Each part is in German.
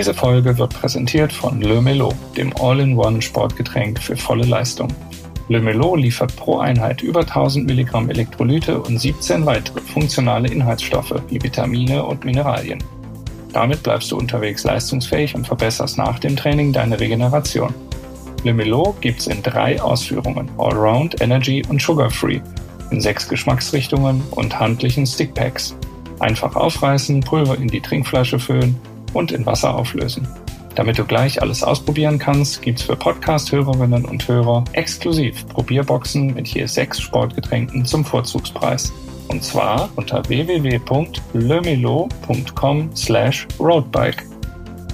Diese Folge wird präsentiert von Le Melo, dem All-in-One Sportgetränk für volle Leistung. Le Melo liefert pro Einheit über 1000 Milligramm Elektrolyte und 17 weitere funktionale Inhaltsstoffe wie Vitamine und Mineralien. Damit bleibst du unterwegs leistungsfähig und verbesserst nach dem Training deine Regeneration. Le Melo gibt's in drei Ausführungen: Allround, Energy und Sugar Free, in sechs Geschmacksrichtungen und handlichen Stickpacks. Einfach aufreißen, Pulver in die Trinkflasche füllen und in Wasser auflösen. Damit du gleich alles ausprobieren kannst, gibt's für Podcast-Hörerinnen und Hörer exklusiv Probierboxen mit je sechs Sportgetränken zum Vorzugspreis. Und zwar unter www.lemelo.com slash roadbike.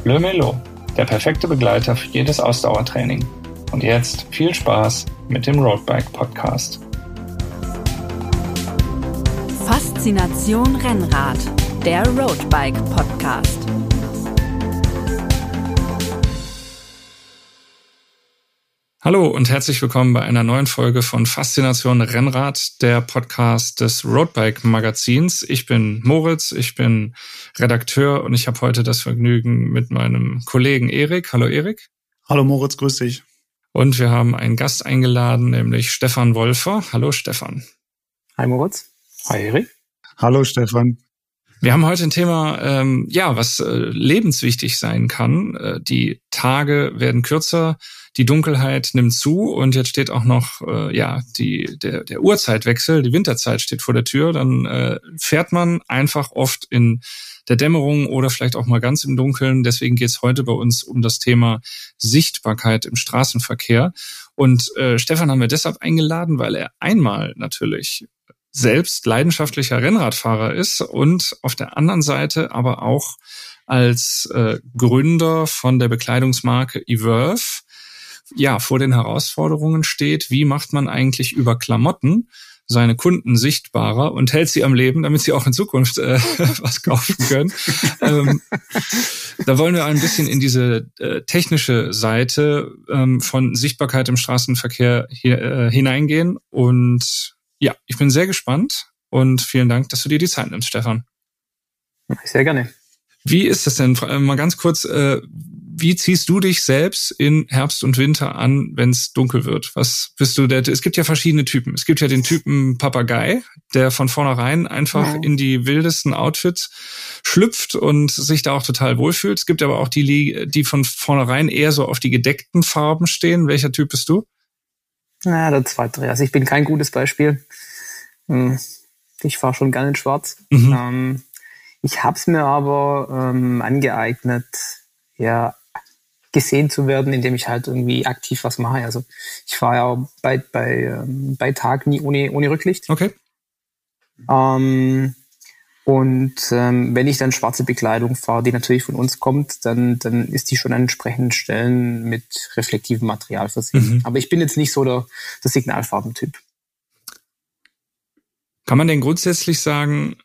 Lemelo, der perfekte Begleiter für jedes Ausdauertraining. Und jetzt viel Spaß mit dem Roadbike Podcast. Faszination Rennrad, der Roadbike Podcast. Hallo und herzlich willkommen bei einer neuen Folge von Faszination Rennrad, der Podcast des Roadbike Magazins. Ich bin Moritz, ich bin Redakteur und ich habe heute das Vergnügen mit meinem Kollegen Erik. Hallo Erik. Hallo Moritz, grüß dich. Und wir haben einen Gast eingeladen, nämlich Stefan Wolfer. Hallo Stefan. Hi Moritz. Hi Erik. Hallo Stefan. Wir haben heute ein Thema, ähm, ja, was äh, lebenswichtig sein kann. Äh, die Tage werden kürzer, die Dunkelheit nimmt zu und jetzt steht auch noch, äh, ja, die, der, der Uhrzeitwechsel, die Winterzeit steht vor der Tür. Dann äh, fährt man einfach oft in der Dämmerung oder vielleicht auch mal ganz im Dunkeln. Deswegen geht es heute bei uns um das Thema Sichtbarkeit im Straßenverkehr. Und äh, Stefan haben wir deshalb eingeladen, weil er einmal natürlich selbst leidenschaftlicher Rennradfahrer ist und auf der anderen Seite aber auch als äh, Gründer von der Bekleidungsmarke Everve ja vor den Herausforderungen steht, wie macht man eigentlich über Klamotten seine Kunden sichtbarer und hält sie am Leben, damit sie auch in Zukunft äh, was kaufen können. ähm, da wollen wir ein bisschen in diese äh, technische Seite ähm, von Sichtbarkeit im Straßenverkehr hier, äh, hineingehen und ja, ich bin sehr gespannt und vielen Dank, dass du dir die Zeit nimmst, Stefan. Sehr gerne. Wie ist das denn? Mal ganz kurz, äh, wie ziehst du dich selbst in Herbst und Winter an, wenn es dunkel wird? Was bist du der? Es gibt ja verschiedene Typen. Es gibt ja den Typen Papagei, der von vornherein einfach ja. in die wildesten Outfits schlüpft und sich da auch total wohlfühlt. Es gibt aber auch die, die von vornherein eher so auf die gedeckten Farben stehen. Welcher Typ bist du? Na, der zweite. Also ich bin kein gutes Beispiel. Hm, ich fahre schon gerne in Schwarz. Mhm. Ähm, ich habe es mir aber ähm, angeeignet, ja, gesehen zu werden, indem ich halt irgendwie aktiv was mache. Also ich fahre ja bei, bei, ähm, bei Tag nie ohne, ohne Rücklicht. Okay. Ähm, und ähm, wenn ich dann schwarze Bekleidung fahre, die natürlich von uns kommt, dann, dann ist die schon an entsprechenden Stellen mit reflektivem Material versehen. Mhm. Aber ich bin jetzt nicht so der, der Signalfarbentyp. Kann man denn grundsätzlich sagen,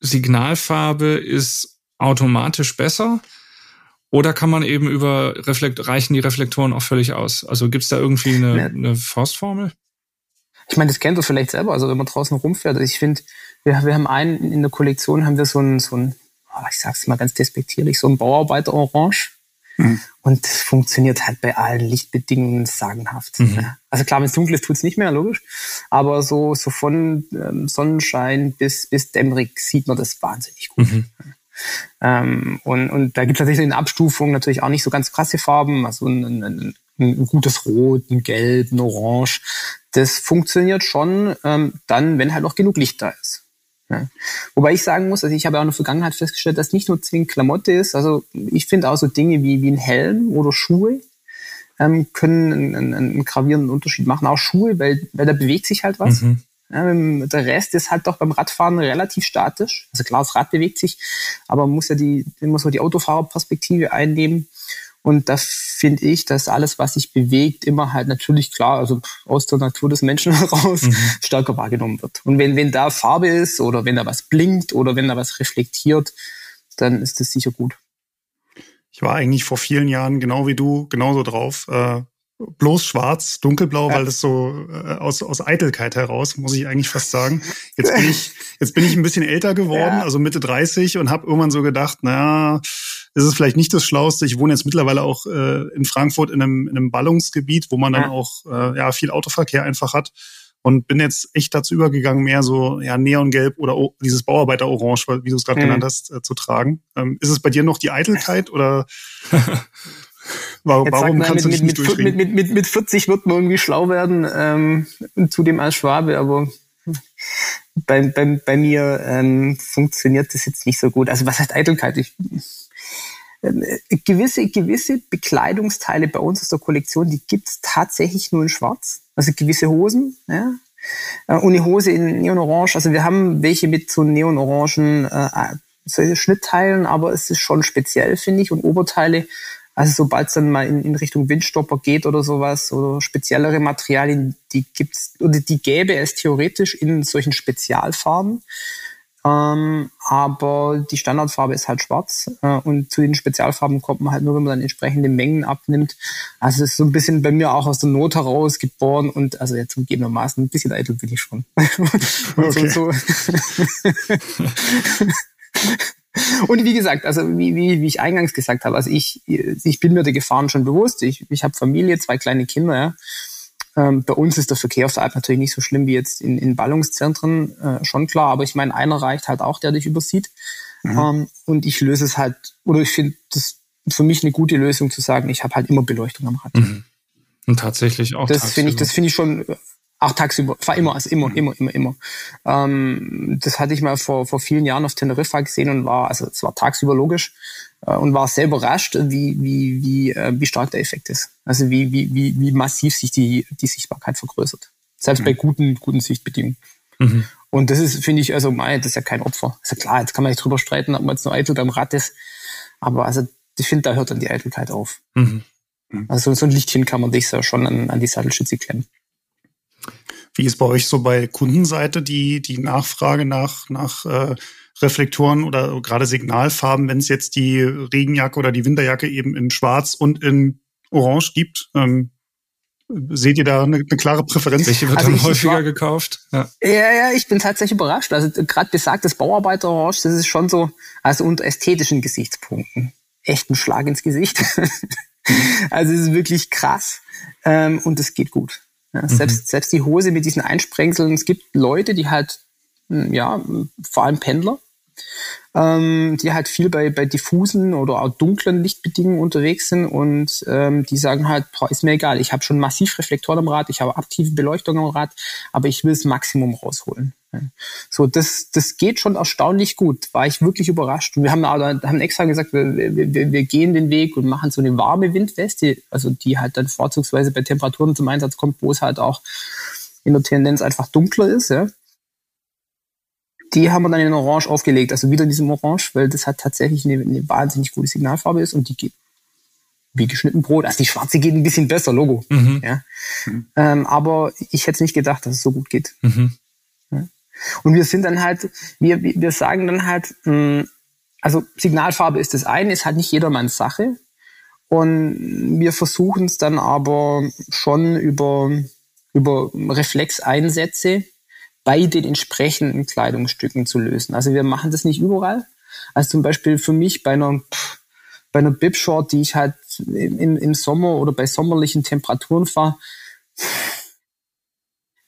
Signalfarbe ist automatisch besser? Oder kann man eben über Reflekt reichen die Reflektoren auch völlig aus? Also gibt es da irgendwie eine, ne. eine Faustformel? Ich meine, das kennt du vielleicht selber, also wenn man draußen rumfährt. Also ich finde, wir, wir haben einen in der Kollektion, haben wir so ein, so ein oh, ich sag's mal ganz despektierlich, so ein Bauarbeiter Orange. Mhm. Und das funktioniert halt bei allen Lichtbedingungen sagenhaft. Mhm. Also klar, wenn es dunkel ist, tut's nicht mehr, logisch. Aber so, so von ähm, Sonnenschein bis, bis dämmerig sieht man das wahnsinnig gut. Mhm. Ähm, und, und da gibt es tatsächlich in Abstufungen natürlich auch nicht so ganz krasse Farben. Also ein, ein, ein gutes Rot, ein Gelb, ein Orange. Das funktioniert schon ähm, dann, wenn halt auch genug Licht da ist. Ja. Wobei ich sagen muss, also ich habe auch in der Vergangenheit festgestellt, dass nicht nur zwingend Klamotte ist, also ich finde auch so Dinge wie, wie ein Helm oder Schuhe ähm, können einen, einen, einen gravierenden Unterschied machen. Auch Schuhe, weil, weil da bewegt sich halt was. Mhm. Der Rest ist halt doch beim Radfahren relativ statisch. Also klar, das Rad bewegt sich, aber man muss ja die, muss man die Autofahrerperspektive einnehmen. Und da finde ich, dass alles, was sich bewegt, immer halt natürlich klar, also aus der Natur des Menschen heraus mhm. stärker wahrgenommen wird. Und wenn, wenn da Farbe ist oder wenn da was blinkt oder wenn da was reflektiert, dann ist das sicher gut. Ich war eigentlich vor vielen Jahren genau wie du genauso drauf. Äh, bloß schwarz, dunkelblau, ja. weil das so äh, aus, aus Eitelkeit heraus, muss ich eigentlich fast sagen. Jetzt bin ich, jetzt bin ich ein bisschen älter geworden, ja. also Mitte 30 und habe irgendwann so gedacht, naja, ist es vielleicht nicht das Schlauste. Ich wohne jetzt mittlerweile auch äh, in Frankfurt in einem, in einem Ballungsgebiet, wo man dann ja. auch äh, ja viel Autoverkehr einfach hat und bin jetzt echt dazu übergegangen, mehr so ja Neongelb oder dieses Bauarbeiter-Orange, wie du es gerade mhm. genannt hast, äh, zu tragen. Ähm, ist es bei dir noch die Eitelkeit oder warum, warum kannst mit, du nicht mit, mit, mit, mit, mit 40 wird man irgendwie schlau werden, ähm, zudem als Schwabe, aber bei, bei, bei mir ähm, funktioniert das jetzt nicht so gut. Also was heißt Eitelkeit? Ich, äh, gewisse, gewisse Bekleidungsteile bei uns aus der Kollektion, die gibt's tatsächlich nur in Schwarz. Also gewisse Hosen, ja. Äh, und eine Hose in Neonorange. Also wir haben welche mit so neonorangen äh, solche Schnittteilen, aber es ist schon speziell, finde ich. Und Oberteile, also sobald es dann mal in, in Richtung Windstopper geht oder sowas oder speziellere Materialien, die gibt's oder die gäbe es theoretisch in solchen Spezialfarben. Ähm, aber die Standardfarbe ist halt schwarz äh, und zu den Spezialfarben kommt man halt nur, wenn man dann entsprechende Mengen abnimmt. Also es ist so ein bisschen bei mir auch aus der Not heraus geboren und also jetzt zugegebenermaßen ein bisschen eitel bin ich schon. okay. so, so. Und wie gesagt, also wie, wie, wie ich eingangs gesagt habe, also ich, ich bin mir der Gefahren schon bewusst. Ich, ich habe Familie, zwei kleine Kinder, ja. Ähm, bei uns ist der Verkehr auf der Alp natürlich nicht so schlimm wie jetzt in, in Ballungszentren, äh, schon klar, aber ich meine, einer reicht halt auch, der dich übersieht. Mhm. Ähm, und ich löse es halt, oder ich finde das für mich eine gute Lösung zu sagen, ich habe halt immer Beleuchtung am Rad. Mhm. Und tatsächlich auch. Das finde ich, das finde ich schon Ach, tagsüber, fahr immer, also immer, immer, immer, immer. Ähm, das hatte ich mal vor, vor vielen Jahren auf Teneriffa gesehen und war, also es war tagsüber logisch äh, und war sehr überrascht, wie, wie, wie, äh, wie stark der Effekt ist. Also wie, wie, wie, wie massiv sich die, die Sichtbarkeit vergrößert. Selbst mhm. bei guten, guten Sichtbedingungen. Mhm. Und das ist, finde ich, also mei, das ist ja kein Opfer. Ist ja klar, jetzt kann man nicht drüber streiten, ob man jetzt nur eitel am Rad ist. Aber also ich finde, da hört dann die Eitelkeit auf. Mhm. Also so ein Lichtchen kann man dich ja schon an, an die Sattelschütze klemmen. Wie ist bei euch so bei Kundenseite die, die Nachfrage nach, nach äh, Reflektoren oder gerade Signalfarben, wenn es jetzt die Regenjacke oder die Winterjacke eben in Schwarz und in Orange gibt? Ähm, Seht ihr da eine, eine klare Präferenz? Welche wird also dann häufiger war, gekauft? Ja. ja, ja, ich bin tatsächlich überrascht. Also gerade besagtes Bauarbeiter-Orange, das ist schon so, also unter ästhetischen Gesichtspunkten, echt ein Schlag ins Gesicht. also es ist wirklich krass ähm, und es geht gut. Ja, mhm. selbst, selbst die Hose mit diesen Einsprengseln, es gibt Leute, die halt, hm, ja, vor allem Pendler, ähm, die halt viel bei, bei diffusen oder auch dunklen Lichtbedingungen unterwegs sind und ähm, die sagen halt, boah, ist mir egal, ich habe schon massiv Reflektoren am Rad, ich habe aktive Beleuchtung am Rad, aber ich will das Maximum rausholen. So, das, das geht schon erstaunlich gut. War ich wirklich überrascht. Und wir haben, haben extra gesagt, wir, wir, wir gehen den Weg und machen so eine warme Windweste, also die halt dann vorzugsweise bei Temperaturen zum Einsatz kommt, wo es halt auch in der Tendenz einfach dunkler ist. Ja die haben wir dann in Orange aufgelegt, also wieder in diesem Orange, weil das hat tatsächlich eine, eine wahnsinnig gute Signalfarbe ist und die geht wie geschnitten Brot. Also die schwarze geht ein bisschen besser, Logo. Mhm. Ja. Mhm. Ähm, aber ich hätte nicht gedacht, dass es so gut geht. Mhm. Ja. Und wir sind dann halt, wir, wir sagen dann halt, mh, hm, also Signalfarbe ist das eine, ist halt nicht jedermanns Sache. Und wir versuchen es dann aber schon über, über Reflexeinsätze bei den entsprechenden Kleidungsstücken zu lösen. Also wir machen das nicht überall. Also zum Beispiel für mich bei einer, bei einer Bib-Short, die ich halt im, im Sommer oder bei sommerlichen Temperaturen fahre,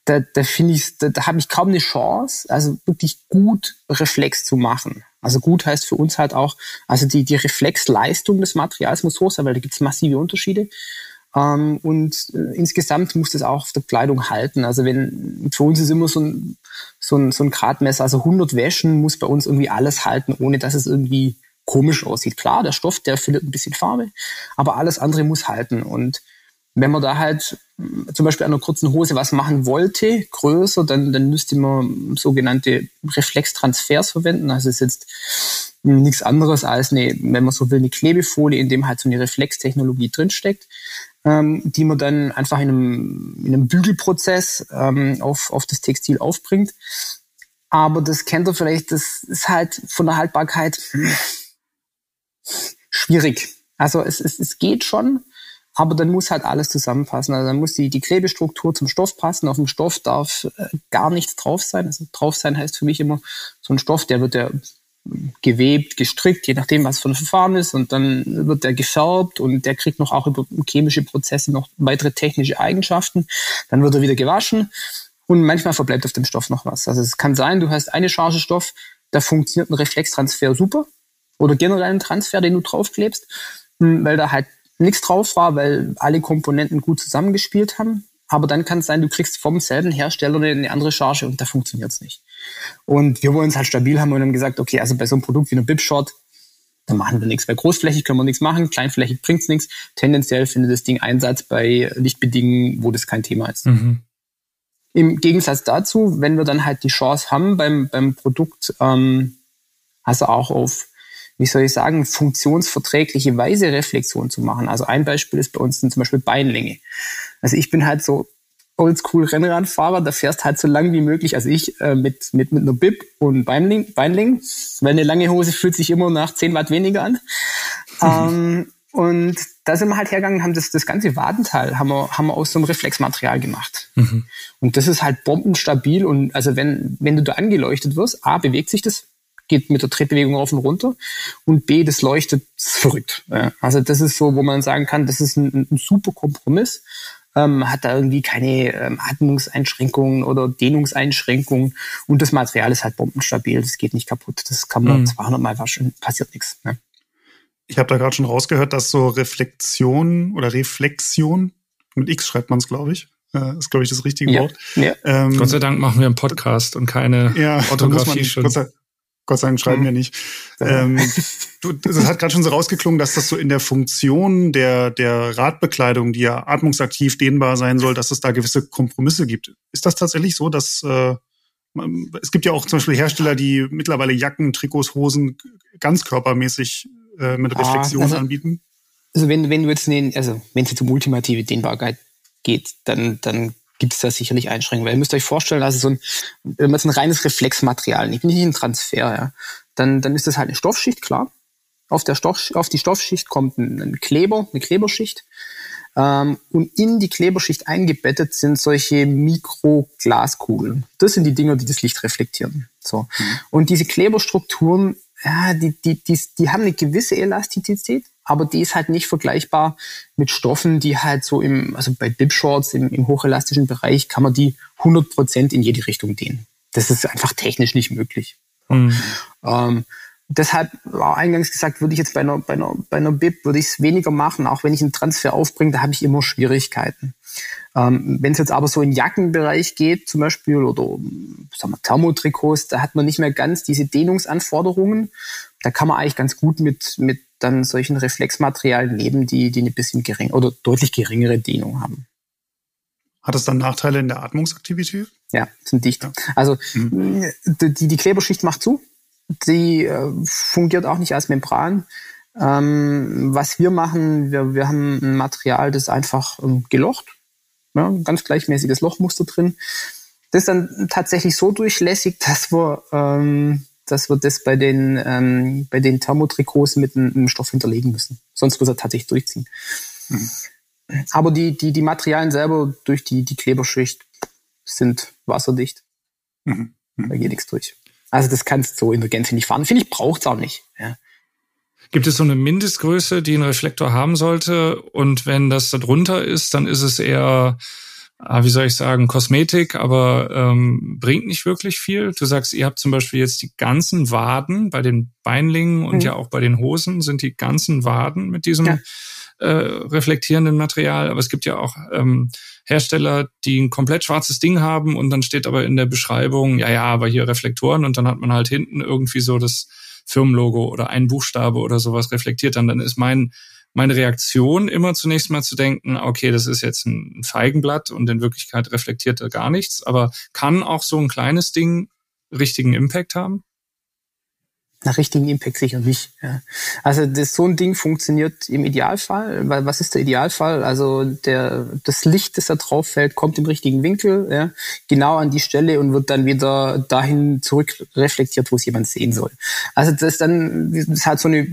da, da finde ich, da, da habe ich kaum eine Chance, also wirklich gut Reflex zu machen. Also gut heißt für uns halt auch, also die, die Reflexleistung des Materials muss hoch sein, weil da gibt es massive Unterschiede. Ähm, und äh, insgesamt muss das auch auf der Kleidung halten. Also wenn, für uns ist immer so ein, so ein, so ein Gradmesser, also 100 Wäschen muss bei uns irgendwie alles halten, ohne dass es irgendwie komisch aussieht. Klar, der Stoff, der findet ein bisschen Farbe, aber alles andere muss halten. Und wenn man da halt äh, zum Beispiel an einer kurzen Hose was machen wollte, größer, dann, dann müsste man sogenannte Reflextransfers verwenden. Also ist jetzt nichts anderes als eine, wenn man so will, eine Klebefolie, in dem halt so eine Reflextechnologie drinsteckt ähm, die man dann einfach in einem, in einem Bügelprozess ähm, auf, auf das Textil aufbringt. Aber das kennt ihr vielleicht, das ist halt von der Haltbarkeit schwierig. Also es, es, es geht schon, aber dann muss halt alles zusammenpassen. Also dann muss die, die Klebestruktur zum Stoff passen. Auf dem Stoff darf äh, gar nichts drauf sein. Also drauf sein heißt für mich immer so ein Stoff, der wird ja gewebt, gestrickt, je nachdem, was für ein Verfahren ist. Und dann wird der gefärbt und der kriegt noch auch über chemische Prozesse noch weitere technische Eigenschaften. Dann wird er wieder gewaschen und manchmal verbleibt auf dem Stoff noch was. Also es kann sein, du hast eine Charge Stoff, da funktioniert ein Reflextransfer super oder generell ein Transfer, den du draufklebst, hm, weil da halt nichts drauf war, weil alle Komponenten gut zusammengespielt haben. Aber dann kann es sein, du kriegst vom selben Hersteller eine andere Charge und da funktioniert es nicht. Und wir wollen es halt stabil haben und haben gesagt, okay, also bei so einem Produkt wie einem Bipshot, da machen wir nichts. Bei großflächig können wir nichts machen, kleinflächig bringt's nichts. Tendenziell findet das Ding Einsatz bei Lichtbedingungen, wo das kein Thema ist. Mhm. Im Gegensatz dazu, wenn wir dann halt die Chance haben, beim, beim Produkt ähm, also auch auf, wie soll ich sagen, funktionsverträgliche Weise Reflexion zu machen. Also ein Beispiel ist bei uns zum Beispiel Beinlänge. Also ich bin halt so oldschool Rennradfahrer, da fährst halt so lang wie möglich, also ich äh, mit, mit, mit einer Bib und Beinling, Beinling, weil eine lange Hose fühlt sich immer nach 10 Watt weniger an. ähm, und da sind wir halt hergegangen, haben das, das ganze Wadenteil haben wir, haben wir aus so einem Reflexmaterial gemacht. Mhm. Und das ist halt bombenstabil und also wenn, wenn du da angeleuchtet wirst, A, bewegt sich das, geht mit der Tretbewegung rauf und runter und B, das leuchtet verrückt. Ja. Also das ist so, wo man sagen kann, das ist ein, ein super Kompromiss ähm, hat da irgendwie keine ähm, Atmungseinschränkungen oder Dehnungseinschränkungen und das Material ist halt bombenstabil, das geht nicht kaputt, das kann man mhm. 200 Mal waschen, passiert nichts. Ne? Ich habe da gerade schon rausgehört, dass so Reflexion oder Reflexion, mit X schreibt man es, glaube ich, äh, ist, glaube ich, das richtige ja. Wort. Ja. Ähm, Gott sei Dank machen wir einen Podcast und keine ja, Orthographie schon. Gott sei, Gott sei Dank schreiben wir nicht. Ähm, du, das hat gerade schon so rausgeklungen, dass das so in der Funktion der, der Radbekleidung, die ja atmungsaktiv dehnbar sein soll, dass es da gewisse Kompromisse gibt. Ist das tatsächlich so, dass äh, es gibt ja auch zum Beispiel Hersteller, die mittlerweile Jacken, Trikots, Hosen ganz körpermäßig äh, mit Reflexion ah, also, anbieten? Also wenn, wenn du jetzt, ne, also wenn es jetzt um ultimative Dehnbarkeit geht, dann, dann gibt es da sicherlich Einschränkungen. Weil ihr müsst euch vorstellen, also so ein, wenn man jetzt ein reines Reflexmaterial, nicht, nicht ein Transfer, ja, dann, dann ist das halt eine Stoffschicht, klar. Auf, der Stoff, auf die Stoffschicht kommt ein, ein Kleber, eine Kleberschicht. Ähm, und in die Kleberschicht eingebettet sind solche Mikroglaskugeln. Das sind die Dinger, die das Licht reflektieren. So. Mhm. Und diese Kleberstrukturen, ja, die, die, die, die haben eine gewisse Elastizität, aber die ist halt nicht vergleichbar mit Stoffen, die halt so im, also bei Dipshorts im, im hochelastischen Bereich kann man die 100% in jede Richtung dehnen. Das ist einfach technisch nicht möglich. Mhm. Ähm, deshalb war eingangs gesagt, würde ich jetzt bei einer, bei einer, bei einer BIP würde ich es weniger machen, auch wenn ich einen Transfer aufbringe, da habe ich immer Schwierigkeiten. Ähm, wenn es jetzt aber so in Jackenbereich geht, zum Beispiel, oder sagen wir, Thermotrikots, da hat man nicht mehr ganz diese Dehnungsanforderungen. Da kann man eigentlich ganz gut mit, mit dann solchen Reflexmaterialien leben, die, die eine bisschen gering oder deutlich geringere Dehnung haben. Hat es dann Nachteile in der Atmungsaktivität? Ja, sind dicht. Ja. Also mhm. die, die Kleberschicht macht zu. Die äh, fungiert auch nicht als Membran. Ähm, was wir machen, wir, wir haben ein Material, das einfach ähm, gelocht. Ja, ein ganz gleichmäßiges Lochmuster drin. Das ist dann tatsächlich so durchlässig, dass wir ähm, dass wir das bei den, ähm, bei den Thermotrikots mit einem Stoff hinterlegen müssen. Sonst muss er tatsächlich durchziehen. Mhm. Aber die, die, die Materialien selber durch die, die Kleberschicht sind wasserdicht. Mhm. Mhm. Da geht nichts durch. Also das kannst du so in der Gänze nicht fahren. Finde ich, braucht's auch nicht. Ja. Gibt es so eine Mindestgröße, die ein Reflektor haben sollte? Und wenn das da drunter ist, dann ist es eher Ah, wie soll ich sagen, Kosmetik, aber ähm, bringt nicht wirklich viel. Du sagst, ihr habt zum Beispiel jetzt die ganzen Waden bei den Beinlingen und mhm. ja auch bei den Hosen sind die ganzen Waden mit diesem ja. äh, reflektierenden Material. Aber es gibt ja auch ähm, Hersteller, die ein komplett schwarzes Ding haben und dann steht aber in der Beschreibung, ja, ja, aber hier Reflektoren und dann hat man halt hinten irgendwie so das Firmenlogo oder ein Buchstabe oder sowas reflektiert dann. Dann ist mein meine Reaktion immer zunächst mal zu denken, okay, das ist jetzt ein Feigenblatt und in Wirklichkeit reflektiert er gar nichts, aber kann auch so ein kleines Ding richtigen Impact haben? Nach richtigen Impact sicher nicht. Ja. Also das, so ein Ding funktioniert im Idealfall, weil was ist der Idealfall? Also der, das Licht, das da drauf fällt, kommt im richtigen Winkel, ja, genau an die Stelle und wird dann wieder dahin zurück reflektiert, wo es jemand sehen soll. Also das ist dann das ist halt so eine,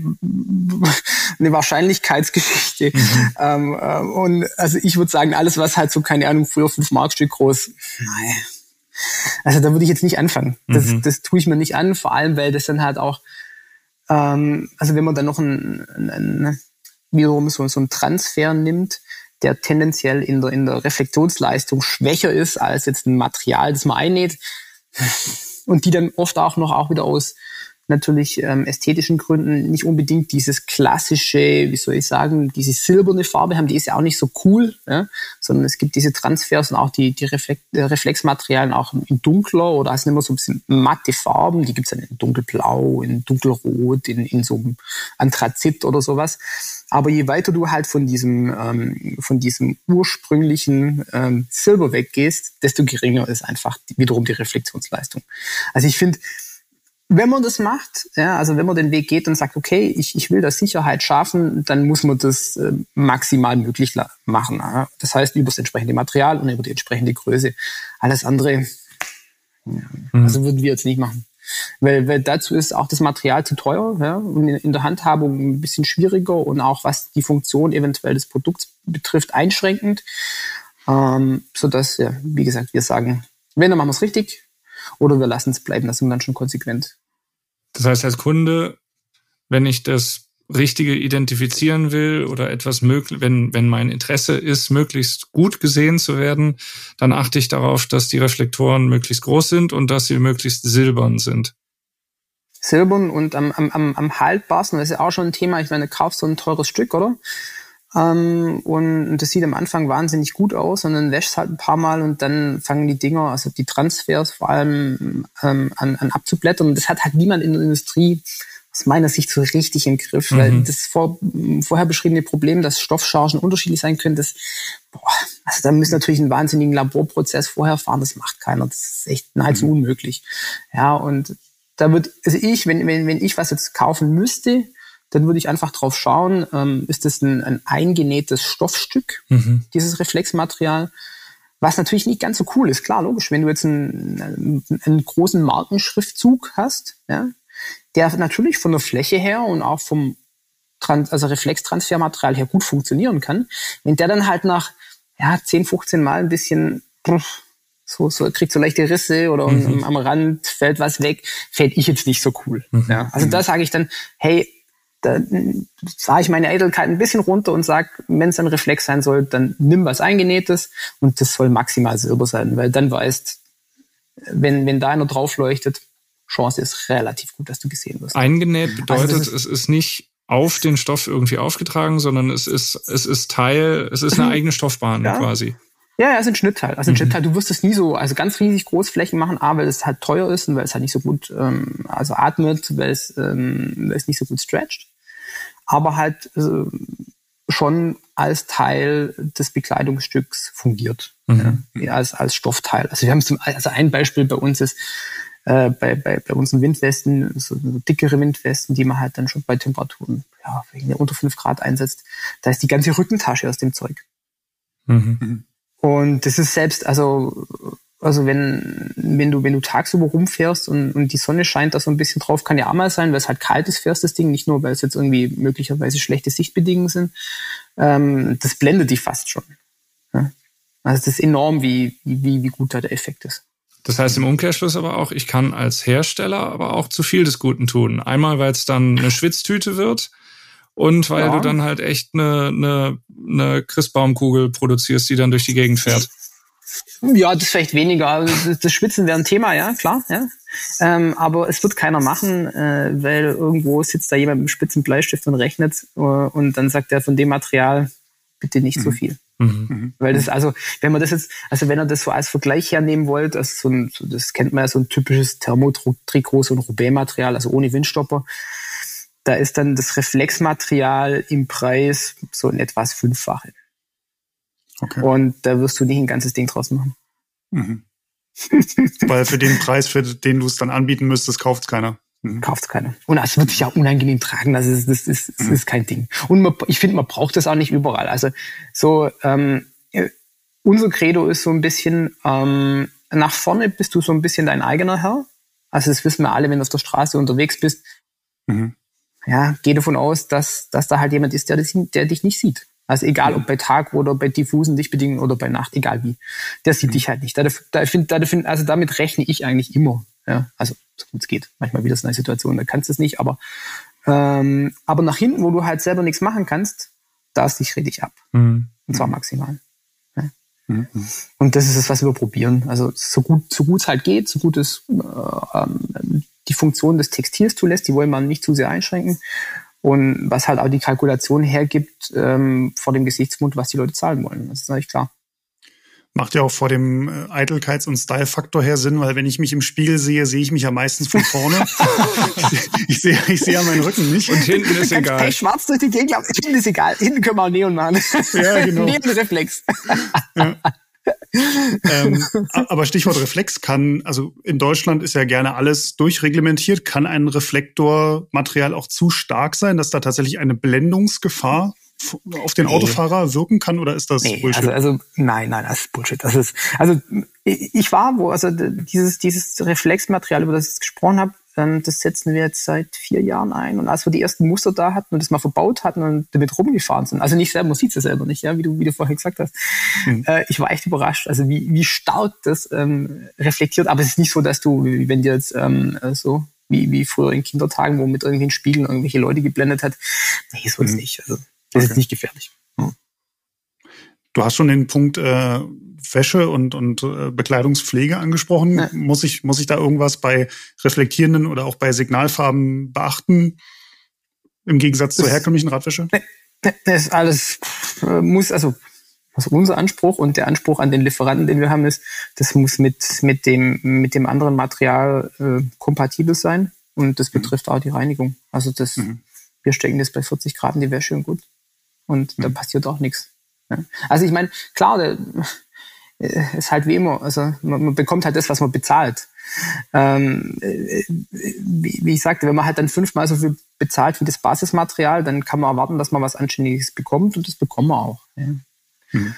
eine Wahrscheinlichkeitsgeschichte. Mhm. Ähm, äh, und also ich würde sagen, alles, was halt so, keine Ahnung, früher fünf Markstück groß, nein Also da würde ich jetzt nicht anfangen. Das, mhm. das tue ich mir nicht an, vor allem weil das dann halt auch, ähm, also wenn man dann noch ein, ein, ein wiederum so, so einen Transfer nimmt, der tendenziell in der, in der Reflexionsleistung schwächer ist als jetzt ein Material, das man einnäht und die dann oft auch noch auch wieder aus natürlich ähm, ästhetischen Gründen nicht unbedingt dieses klassische, wie soll ich sagen, diese silberne Farbe haben, die ist ja auch nicht so cool, ja? sondern es gibt diese Transfers und auch die, die Reflex Reflexmaterialien auch in dunkler oder es sind immer so ein bisschen matte Farben, die gibt's dann in dunkelblau, in dunkelrot, in, in so einem Anthrazit oder sowas. Aber je weiter du halt von diesem, ähm, von diesem ursprünglichen ähm, Silber weggehst, desto geringer ist einfach wiederum die Reflexionsleistung. Also ich finde, wenn man das macht, ja, also wenn man den Weg geht und sagt, okay, ich, ich will da Sicherheit schaffen, dann muss man das äh, maximal möglich machen. Ja. Das heißt, über das entsprechende Material und über die entsprechende Größe. Alles andere, ja, mhm. also würden wir jetzt nicht machen. Weil, weil dazu ist auch das Material zu teuer ja, und in, der Handhabung ein bisschen schwieriger und auch was die Funktion eventuell des Produkts betrifft, einschränkend. Ähm, sodass, ja, wie gesagt, wir sagen, wenn, dann machen wir es richtig oder wir lassen es bleiben, das sind dann schon konsequent. Das heißt, als Kunde, wenn ich das Richtige identifizieren will oder etwas möglich, wenn, wenn mein Interesse ist, möglichst gut gesehen zu werden, dann achte ich darauf, dass die Reflektoren möglichst groß sind und dass sie möglichst silbern sind. Silbern und am, am, am haltbarsten, das ist ja auch schon ein Thema, ich meine, du kaufst so ein teures Stück, oder? Ähm, und das sieht am Anfang wahnsinnig gut aus und dann wäschst halt ein paar Mal und dann fangen die Dinger, also die Transfers vor allem ähm, an, an abzublättern. Und das hat halt niemand in der Industrie aus meiner Sicht so richtig im Griff, mhm. weil das vor, vorher beschriebene Problem, dass Stoffchargen unterschiedlich sein können, das, boah, also da müssen natürlich einen wahnsinnigen Laborprozess vorher fahren, das macht keiner, das ist echt nahezu mhm. unmöglich. Ja, und da wird, also ich, wenn, wenn, wenn ich was jetzt kaufen müsste, dann würde ich einfach drauf schauen, ähm, ist das ein, ein eingenähtes Stoffstück, mhm. dieses Reflexmaterial, was natürlich nicht ganz so cool ist. Klar, logisch, wenn du jetzt einen, einen großen Markenschriftzug hast, ja, der natürlich von der Fläche her und auch vom Trans also Reflextransfermaterial her gut funktionieren kann, wenn der dann halt nach ja, 10, 15 Mal ein bisschen so, so kriegt so leichte Risse oder mhm. am Rand fällt was weg, fällt ich jetzt nicht so cool. Mhm. Ja, also da sage ich dann, hey, da fahre ich meine Eitelkeit ein bisschen runter und sage, wenn es ein Reflex sein soll, dann nimm was Eingenähtes und das soll maximal Silber sein, weil dann weißt, wenn, wenn da einer drauf leuchtet, Chance ist relativ gut, dass du gesehen wirst. Eingenäht also bedeutet, also ist, es ist nicht auf den Stoff irgendwie aufgetragen, sondern es ist, es ist Teil, es ist eine eigene Stoffbahn ja. quasi. Ja, ja, es ist ein Schnittteil. Also ein mhm. Schnittteil, du wirst es nie so, also ganz riesig Großflächen machen, A, weil es halt teuer ist und weil es halt nicht so gut, ähm, also atmet, weil es, ähm, weil es nicht so gut stretcht. Aber halt äh, schon als Teil des Bekleidungsstücks fungiert. Mhm. Ja, als, als Stoffteil. Also wir haben zum, also ein Beispiel bei uns ist, äh, bei, bei, bei unseren Windwesten, so, so dickere Windwesten, die man halt dann schon bei Temperaturen ja, unter fünf Grad einsetzt, da ist die ganze Rückentasche aus dem Zeug. Mhm. mhm. Und das ist selbst, also, also wenn, wenn du, wenn du tagsüber rumfährst und, und die Sonne scheint da so ein bisschen drauf, kann ja auch mal sein, weil es halt kalt ist, fährst das Ding, nicht nur, weil es jetzt irgendwie möglicherweise schlechte Sichtbedingungen sind. Ähm, das blendet dich fast schon. Ja? Also das ist enorm, wie, wie, wie gut da der Effekt ist. Das heißt im Umkehrschluss aber auch, ich kann als Hersteller aber auch zu viel des Guten tun. Einmal, weil es dann eine Schwitztüte wird und weil ja. du dann halt echt eine, eine, eine Christbaumkugel produzierst, die dann durch die Gegend fährt. Ja, das vielleicht weniger. Also das Schwitzen wäre ein Thema, ja, klar. Ja. Ähm, aber es wird keiner machen, äh, weil irgendwo sitzt da jemand mit einem spitzen Bleistift und rechnet äh, und dann sagt er von dem Material bitte nicht mhm. so viel. Mhm. mhm. Weil das, also, wenn man das jetzt, also wenn ihr das so als Vergleich hernehmen wollt, also so ein, so, das kennt man ja so ein typisches Thermotrikot, so ein Roubaix-Material, also ohne Windstopper da ist dann das Reflexmaterial im Preis so in etwas Fünffache. Okay. Und da wirst du nicht ein ganzes Ding draus machen. Mhm. Weil für den Preis, für den du es dann anbieten müsstest, kauft es keiner. Mhm. Kauft keiner. Und es wird sich auch unangenehm tragen. Das ist, das ist, das mhm. ist kein Ding. Und man, ich finde, man braucht das auch nicht überall. Also so, ähm, unser Credo ist so ein bisschen, ähm, nach vorne bist du so ein bisschen dein eigener Herr. Also das wissen wir alle, wenn du auf der Straße unterwegs bist. Mhm ja, geh davon aus, dass, dass da halt jemand ist, der, das, der dich nicht sieht. Also egal ob bei Tag oder bei diffusen Lichtbedingungen oder bei Nacht, egal wie. Der sieht mhm. dich halt nicht. Da, da find, da find, also damit rechne ich eigentlich immer. Ja? Also so gut es geht. Manchmal wieder so eine Situation, da kannst du es nicht, aber, ähm, aber nach hinten, wo du halt selber nichts machen kannst, da ist dich richtig ab. Mhm. Und zwar maximal. Ja? Mhm. Und das ist es, was wir probieren. Also so gut, so gut es halt geht, so gut es äh, ähm, die Funktion des Textils zulässt, die wollen wir nicht zu sehr einschränken. Und was halt auch die Kalkulation hergibt ähm, vor dem Gesichtsmund, was die Leute zahlen wollen. Das ist natürlich klar. Macht ja auch vor dem äh, Eitelkeits- und Style-Faktor her Sinn, weil wenn ich mich im Spiegel sehe, sehe ich mich ja meistens von vorne. ich, sehe, ich sehe ja meinen Rücken nicht. Und hinten ist egal. Hey, schwarz durch die Gegend, hinten ist egal. Hinten können wir auch Neon machen. Ja, genau. Neonreflex. ja ähm, aber Stichwort Reflex kann, also in Deutschland ist ja gerne alles durchreglementiert. Kann ein Reflektormaterial auch zu stark sein, dass da tatsächlich eine Blendungsgefahr auf den nee. Autofahrer wirken kann oder ist das nee, Bullshit? Also, also nein, nein, das ist Bullshit. Das ist also ich war wo also dieses dieses Reflexmaterial, über das ich gesprochen habe, das setzen wir jetzt seit vier Jahren ein. Und als wir die ersten Muster da hatten und das mal verbaut hatten und damit rumgefahren sind, also nicht selber, man sieht es ja selber nicht, ja, wie du, wie du vorher gesagt hast. Mhm. Äh, ich war echt überrascht, also wie, wie stark das ähm, reflektiert. Aber es ist nicht so, dass du, wenn dir jetzt ähm, so wie, wie früher in Kindertagen, wo mit irgendwelchen Spiegeln irgendwelche Leute geblendet hat. Nee, so ist mhm. nicht. Also das okay. ist nicht gefährlich. Mhm. Du hast schon den Punkt äh, Wäsche und, und äh, Bekleidungspflege angesprochen. Ja. Muss, ich, muss ich da irgendwas bei reflektierenden oder auch bei Signalfarben beachten? Im Gegensatz das, zur herkömmlichen Radwäsche? Das ist alles, äh, muss, also, also unser Anspruch und der Anspruch an den Lieferanten, den wir haben, ist, das muss mit, mit, dem, mit dem anderen Material äh, kompatibel sein. Und das mhm. betrifft mhm. auch die Reinigung. Also das, mhm. wir stecken das bei 40 Grad in die Wäsche und gut. Und mhm. da passiert auch nichts. Ja. Also ich meine, klar, äh, ist halt wie immer. Also man, man bekommt halt das, was man bezahlt. Ähm, äh, wie, wie, ich sagte, wenn man halt dann fünfmal so viel bezahlt wie das Basismaterial, dann kann man erwarten, dass man was Anständiges bekommt und das bekommen wir auch. Ja. Hm.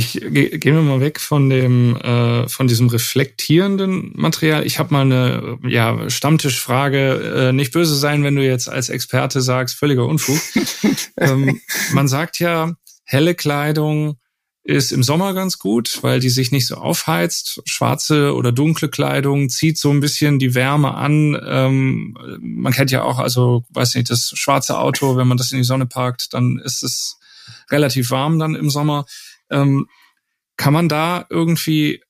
Ich gehe gehen wir mal weg von dem äh, von diesem reflektierenden Material. Ich habe mal eine ja Stammtischfrage. Äh, nicht böse sein, wenn du jetzt als Experte sagst, völliger Unfug. ähm, man sagt ja, helle Kleidung ist im Sommer ganz gut, weil die sich nicht so aufheizt. Schwarze oder dunkle Kleidung zieht so ein bisschen die Wärme an. Ähm, man kennt ja auch, also weiß nicht, das schwarze Auto, wenn man das in die Sonne parkt, dann ist es relativ warm dann im Sommer. Ähm, kann man da irgendwie,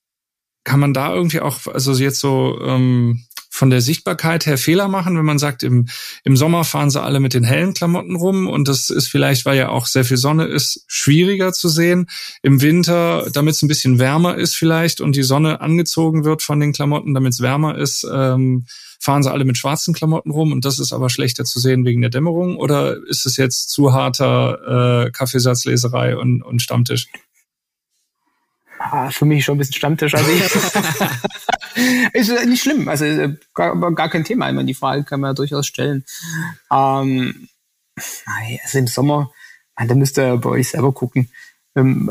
kann man da irgendwie auch, also jetzt so ähm, von der Sichtbarkeit her Fehler machen, wenn man sagt, im, im Sommer fahren sie alle mit den hellen Klamotten rum und das ist vielleicht, weil ja auch sehr viel Sonne ist, schwieriger zu sehen. Im Winter, damit es ein bisschen wärmer ist vielleicht und die Sonne angezogen wird von den Klamotten, damit es wärmer ist, ähm, fahren sie alle mit schwarzen Klamotten rum und das ist aber schlechter zu sehen wegen der Dämmerung oder ist es jetzt zu harter äh, Kaffeesatzleserei und, und Stammtisch? Ah, für mich schon ein bisschen Stammtisch. Also ich, ist nicht schlimm. Also äh, gar, gar kein Thema. Ich meine, die Frage kann man ja durchaus stellen. Ähm, also im Sommer, da müsst ihr bei euch selber gucken. Ähm,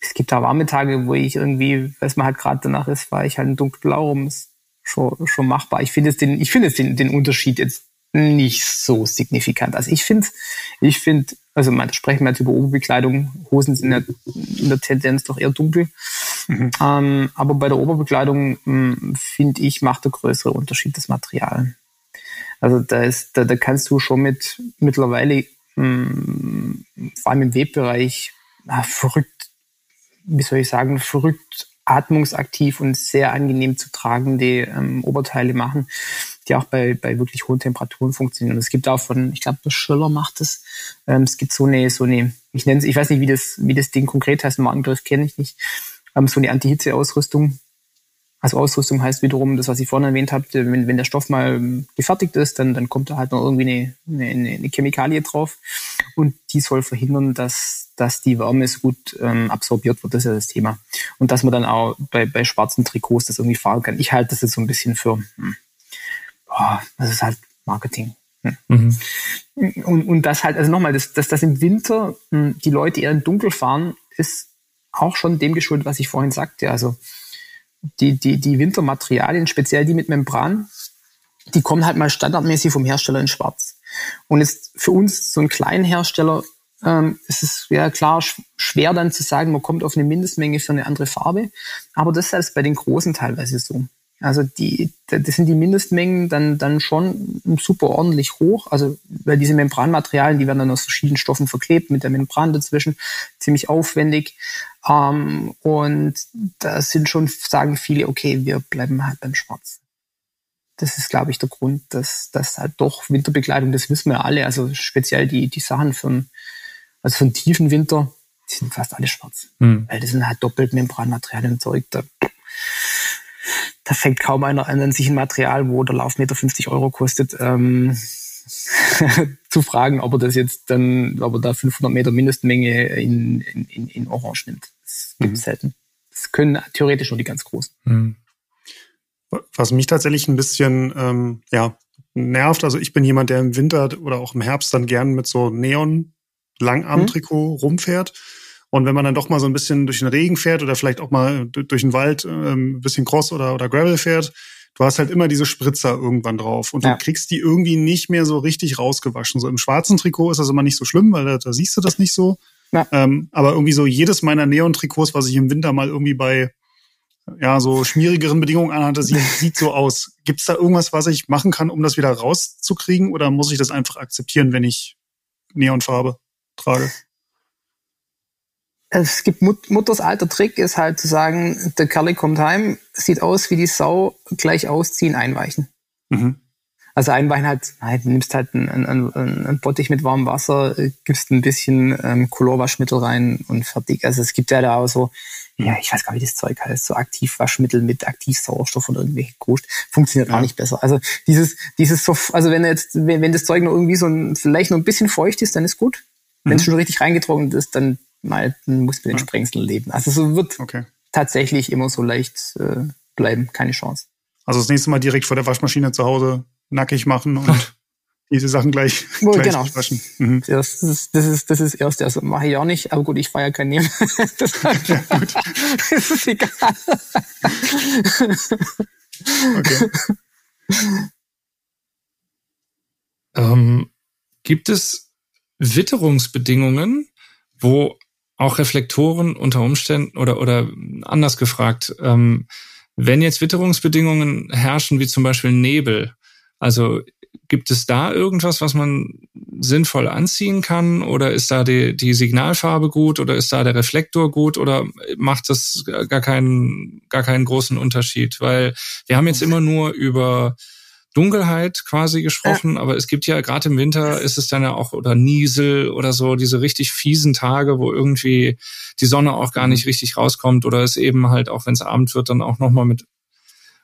es gibt da warme Tage, wo ich irgendwie, was man halt gerade danach ist, war ich halt ein dunkelblau rum. Ist schon, schon machbar. Ich finde es den, ich finde es den, den Unterschied jetzt nicht so signifikant. Also ich finde, ich finde, also man sprechen wir jetzt über Oberbekleidung, Hosen sind ja in der Tendenz doch eher dunkel. Mhm. Ähm, aber bei der Oberbekleidung hm, finde ich, macht der größere Unterschied das Material. Also da ist, da, da kannst du schon mit mittlerweile, mh, hm, vor allem im Webbereich, verrückt, wie soll ich sagen, verrückt atmungsaktiv und sehr angenehm zu tragende ähm, Oberteile machen die auch bei, bei wirklich hohen Temperaturen funktionieren. Und es gibt auch von, ich glaube, Schiller macht es. Ähm, es gibt so eine, so eine, ich nenne es, ich weiß nicht, wie das, wie das Ding konkret heißt, Markengriff kenne ich nicht, ähm, so eine Anti-Hitze-Ausrüstung. Also Ausrüstung heißt wiederum das, was ich vorhin erwähnt habe, wenn, wenn der Stoff mal ähm, gefertigt ist, dann, dann kommt da halt noch irgendwie eine, eine, eine Chemikalie drauf und die soll verhindern, dass, dass die Wärme so gut ähm, absorbiert wird. Das ist ja das Thema. Und dass man dann auch bei, bei schwarzen Trikots das irgendwie fahren kann. Ich halte das jetzt so ein bisschen für, hm, oh, das ist halt Marketing. Hm. Mhm. Und, und das halt, also nochmal, dass, dass das im Winter hm, die Leute eher im Dunkel fahren, ist auch schon dem geschuldet, was ich vorhin sagte. Also die, die, die Wintermaterialien, speziell die mit Membran, die kommen halt mal standardmäßig vom Hersteller in Schwarz. Und jetzt für uns, so ein Kleinhersteller, ähm, ist es ja klar schwer dann zu sagen, man kommt auf eine Mindestmenge für eine andere Farbe. Aber das ist bei den Großen teilweise so. Also die, das sind die Mindestmengen dann, dann schon super ordentlich hoch. Also weil diese Membranmaterialien, die werden dann aus verschiedenen Stoffen verklebt mit der Membran dazwischen, ziemlich aufwendig. Ähm, und da sind schon, sagen viele, okay, wir bleiben halt beim Schwarz. Das ist, glaube ich, der Grund, dass, dass halt doch Winterbekleidung, das wissen wir alle, also speziell die, die Sachen für also einen tiefen Winter, die sind fast alle schwarz. Hm. Weil das sind halt doppelt Membranmaterialien Zeug. Da, da fängt kaum einer an, sich ein Material, wo der Laufmeter 50 Euro kostet, ähm, zu fragen, ob er das jetzt dann, ob er da 500 Meter Mindestmenge in, in, in Orange nimmt. Das gibt es mhm. selten. Das können theoretisch nur die ganz Großen. Mhm. Was mich tatsächlich ein bisschen ähm, ja, nervt, also ich bin jemand, der im Winter oder auch im Herbst dann gern mit so Neon Langarmtrikot mhm. rumfährt. Und wenn man dann doch mal so ein bisschen durch den Regen fährt oder vielleicht auch mal durch den Wald ähm, ein bisschen Cross oder, oder Gravel fährt, du hast halt immer diese Spritzer irgendwann drauf und ja. du kriegst die irgendwie nicht mehr so richtig rausgewaschen. So im schwarzen Trikot ist das immer nicht so schlimm, weil da, da siehst du das nicht so. Ja. Ähm, aber irgendwie so jedes meiner Neon-Trikots, was ich im Winter mal irgendwie bei ja so schmierigeren Bedingungen anhatte, sieht, sieht so aus. Gibt's da irgendwas, was ich machen kann, um das wieder rauszukriegen, oder muss ich das einfach akzeptieren, wenn ich Neonfarbe trage? Es gibt Mut Mutters alter Trick, ist halt zu sagen, der Kerl kommt heim, sieht aus wie die Sau, gleich ausziehen, einweichen. Mhm. Also einweichen halt, du nimmst halt einen, einen, einen Bottich mit warmem Wasser, gibst ein bisschen ähm, Colorwaschmittel rein und fertig. Also es gibt ja da auch so, ja, ich weiß gar nicht, wie das Zeug heißt, so Aktivwaschmittel mit Aktivsauerstoff und irgendwelche Kruscht, funktioniert ja. auch nicht besser. Also dieses, dieses so, also wenn jetzt, wenn, wenn das Zeug noch irgendwie so ein, vielleicht noch ein bisschen feucht ist, dann ist gut. Wenn es mhm. schon richtig reingetrocknet ist, dann mal muss mit den ja. Sprengseln leben. Also so wird okay. tatsächlich immer so leicht äh, bleiben, keine Chance. Also das nächste Mal direkt vor der Waschmaschine zu Hause nackig machen und diese Sachen gleich, oh, gleich genau. waschen. Mhm. Das, ist, das, ist, das ist erst, also mache ich auch nicht, aber gut, ich feiere kein Nehmen. das, ja, gut. das ist egal. okay. ähm, gibt es Witterungsbedingungen, wo auch Reflektoren unter Umständen oder, oder anders gefragt, ähm, wenn jetzt Witterungsbedingungen herrschen, wie zum Beispiel Nebel, also gibt es da irgendwas, was man sinnvoll anziehen kann? Oder ist da die, die Signalfarbe gut oder ist da der Reflektor gut oder macht das gar keinen, gar keinen großen Unterschied? Weil wir haben jetzt immer nur über Dunkelheit quasi gesprochen, ja. aber es gibt ja gerade im Winter ist es dann ja auch oder Niesel oder so diese richtig fiesen Tage, wo irgendwie die Sonne auch gar nicht richtig rauskommt oder es eben halt auch wenn es Abend wird dann auch noch mal mit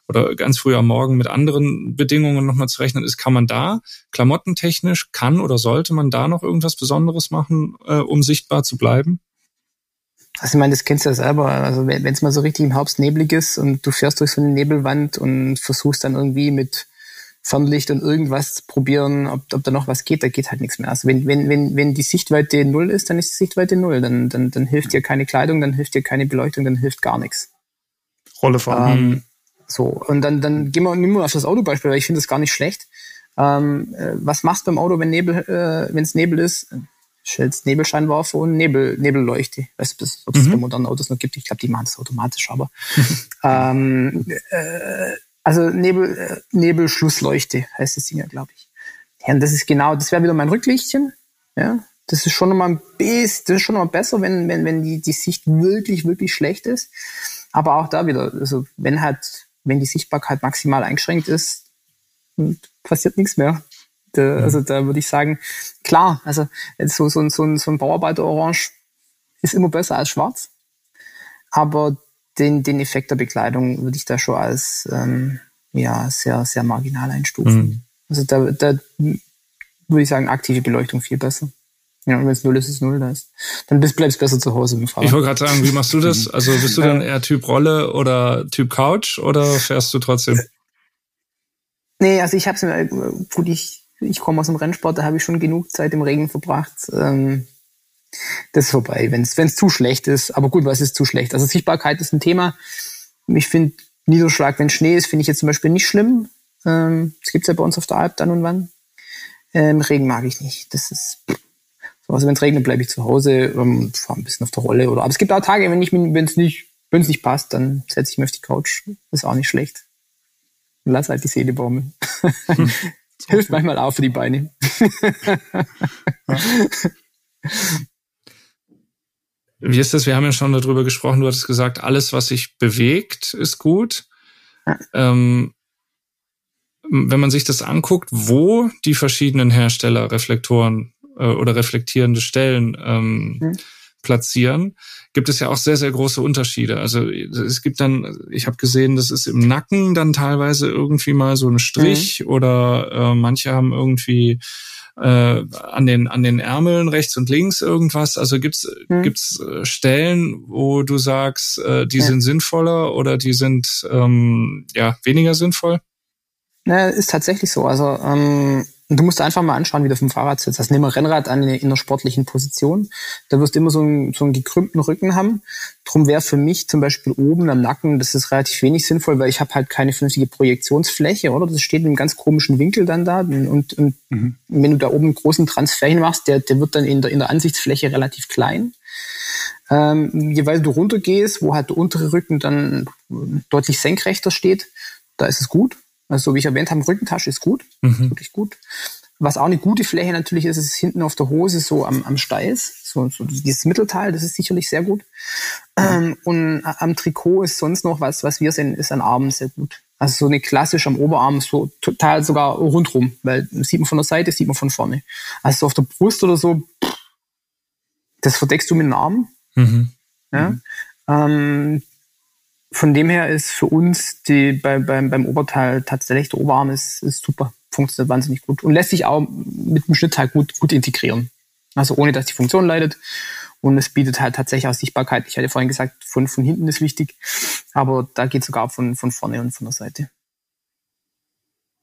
oder ganz früh am Morgen mit anderen Bedingungen nochmal zu rechnen ist, kann man da klamottentechnisch, kann oder sollte man da noch irgendwas Besonderes machen, äh, um sichtbar zu bleiben? Also ich meine, das kennst du ja selber. Also wenn es mal so richtig im Herbst neblig ist und du fährst durch so eine Nebelwand und versuchst dann irgendwie mit Fernlicht und irgendwas probieren, ob, ob da noch was geht, da geht halt nichts mehr. Also wenn, wenn, wenn, wenn die Sichtweite null ist, dann ist die Sichtweite null. Dann, dann, dann hilft dir keine Kleidung, dann hilft dir keine Beleuchtung, dann hilft gar nichts. Rolle fahren. Ähm, hm. so, und dann, dann gehen wir, nehmen wir auf das Autobeispiel, weil ich finde das gar nicht schlecht. Ähm, äh, was machst du beim Auto, wenn Nebel, äh, wenn es Nebel ist? Stellst Nebelscheinwerfer und Nebel, Nebelleuchte. Weißt du, ob es mhm. bei modernen Autos noch gibt? Ich glaube, die machen das automatisch, aber ähm, äh, also Nebel, äh, Nebelschlussleuchte heißt das Ding ja, glaube ich. Ja, und das ist genau, das wäre wieder mein Rücklichtchen. Ja, das ist schon nochmal ein bisschen, das ist schon nochmal besser, wenn, wenn, wenn die, die Sicht wirklich, wirklich schlecht ist. Aber auch da wieder, also wenn halt, wenn die Sichtbarkeit maximal eingeschränkt ist, passiert nichts mehr. Da, also da würde ich sagen, klar, also so, so, so, so ein Bauarbeiter-Orange ist immer besser als schwarz. Aber den, den Effekt der Bekleidung würde ich da schon als ähm, ja, sehr, sehr marginal einstufen. Mhm. Also da, da würde ich sagen, aktive Beleuchtung viel besser. Ja, und wenn es null ist, ist es null, da ist. Dann bist, bleibst besser zu Hause im Fahrrad. Ich wollte gerade sagen, wie machst du das? Also bist du dann eher Typ Rolle oder Typ Couch oder fährst du trotzdem? Nee, also ich habe es gut, ich, ich komme aus dem Rennsport, da habe ich schon genug Zeit im Regen verbracht. Ähm, das ist vorbei, wenn es zu schlecht ist. Aber gut, was ist zu schlecht? Also Sichtbarkeit ist ein Thema. Ich finde Niederschlag, wenn Schnee ist, finde ich jetzt zum Beispiel nicht schlimm. Ähm, das gibt's ja bei uns auf der Alp dann und wann. Ähm, Regen mag ich nicht. Das ist. So, also wenn es regnet, bleibe ich zu Hause und fahre ein bisschen auf der Rolle. Oder aber es gibt auch Tage, wenn ich wenn es nicht, wenn es nicht passt, dann setze ich mich auf die Couch. Das ist auch nicht schlecht. Und lass halt die Seele baumeln. Hm. Hilft manchmal auch für die Beine. Wie ist das? Wir haben ja schon darüber gesprochen. Du hattest gesagt, alles, was sich bewegt, ist gut. Ja. Ähm, wenn man sich das anguckt, wo die verschiedenen Hersteller Reflektoren äh, oder reflektierende Stellen ähm, mhm. platzieren, gibt es ja auch sehr, sehr große Unterschiede. Also es gibt dann, ich habe gesehen, das ist im Nacken dann teilweise irgendwie mal so ein Strich mhm. oder äh, manche haben irgendwie äh, an den an den Ärmeln rechts und links irgendwas. Also gibt's mhm. gibt's äh, Stellen, wo du sagst, äh, die ja. sind sinnvoller oder die sind ähm, ja weniger sinnvoll? Ja, ist tatsächlich so. Also ähm, du musst einfach mal anschauen, wie du auf dem Fahrrad sitzt. Also nimm ein Rennrad an in einer sportlichen Position. Da wirst du immer so einen, so einen gekrümmten Rücken haben. Drum wäre für mich zum Beispiel oben am Nacken, das ist relativ wenig sinnvoll, weil ich habe halt keine vernünftige Projektionsfläche, oder? Das steht in einem ganz komischen Winkel dann da. Und, und mhm. wenn du da oben einen großen Transfer hinmachst, der, der wird dann in der, in der Ansichtsfläche relativ klein. Ähm, je weiter du runtergehst, wo halt der untere Rücken dann deutlich senkrechter steht, da ist es gut. Also so wie ich erwähnt habe, Rückentasche ist gut, mhm. wirklich gut. Was auch eine gute Fläche natürlich ist, ist hinten auf der Hose so am, am Steiß, so, so dieses Mittelteil, das ist sicherlich sehr gut. Ähm, und am Trikot ist sonst noch was, was wir sehen, ist an Armen sehr gut. Also so eine klassisch am Oberarm, so total sogar rundrum, weil sieht man von der Seite, sieht man von vorne. Also so auf der Brust oder so, das verdeckst du mit den Armen. Mhm. Ja? Mhm. Ähm, von dem her ist für uns die, bei, beim, beim Oberteil tatsächlich der Oberarm ist, ist super, funktioniert wahnsinnig gut und lässt sich auch mit dem Schnitt halt gut, gut integrieren. Also ohne, dass die Funktion leidet. Und es bietet halt tatsächlich auch Sichtbarkeit. Ich hatte vorhin gesagt, von, von hinten ist wichtig, aber da geht sogar von, von vorne und von der Seite.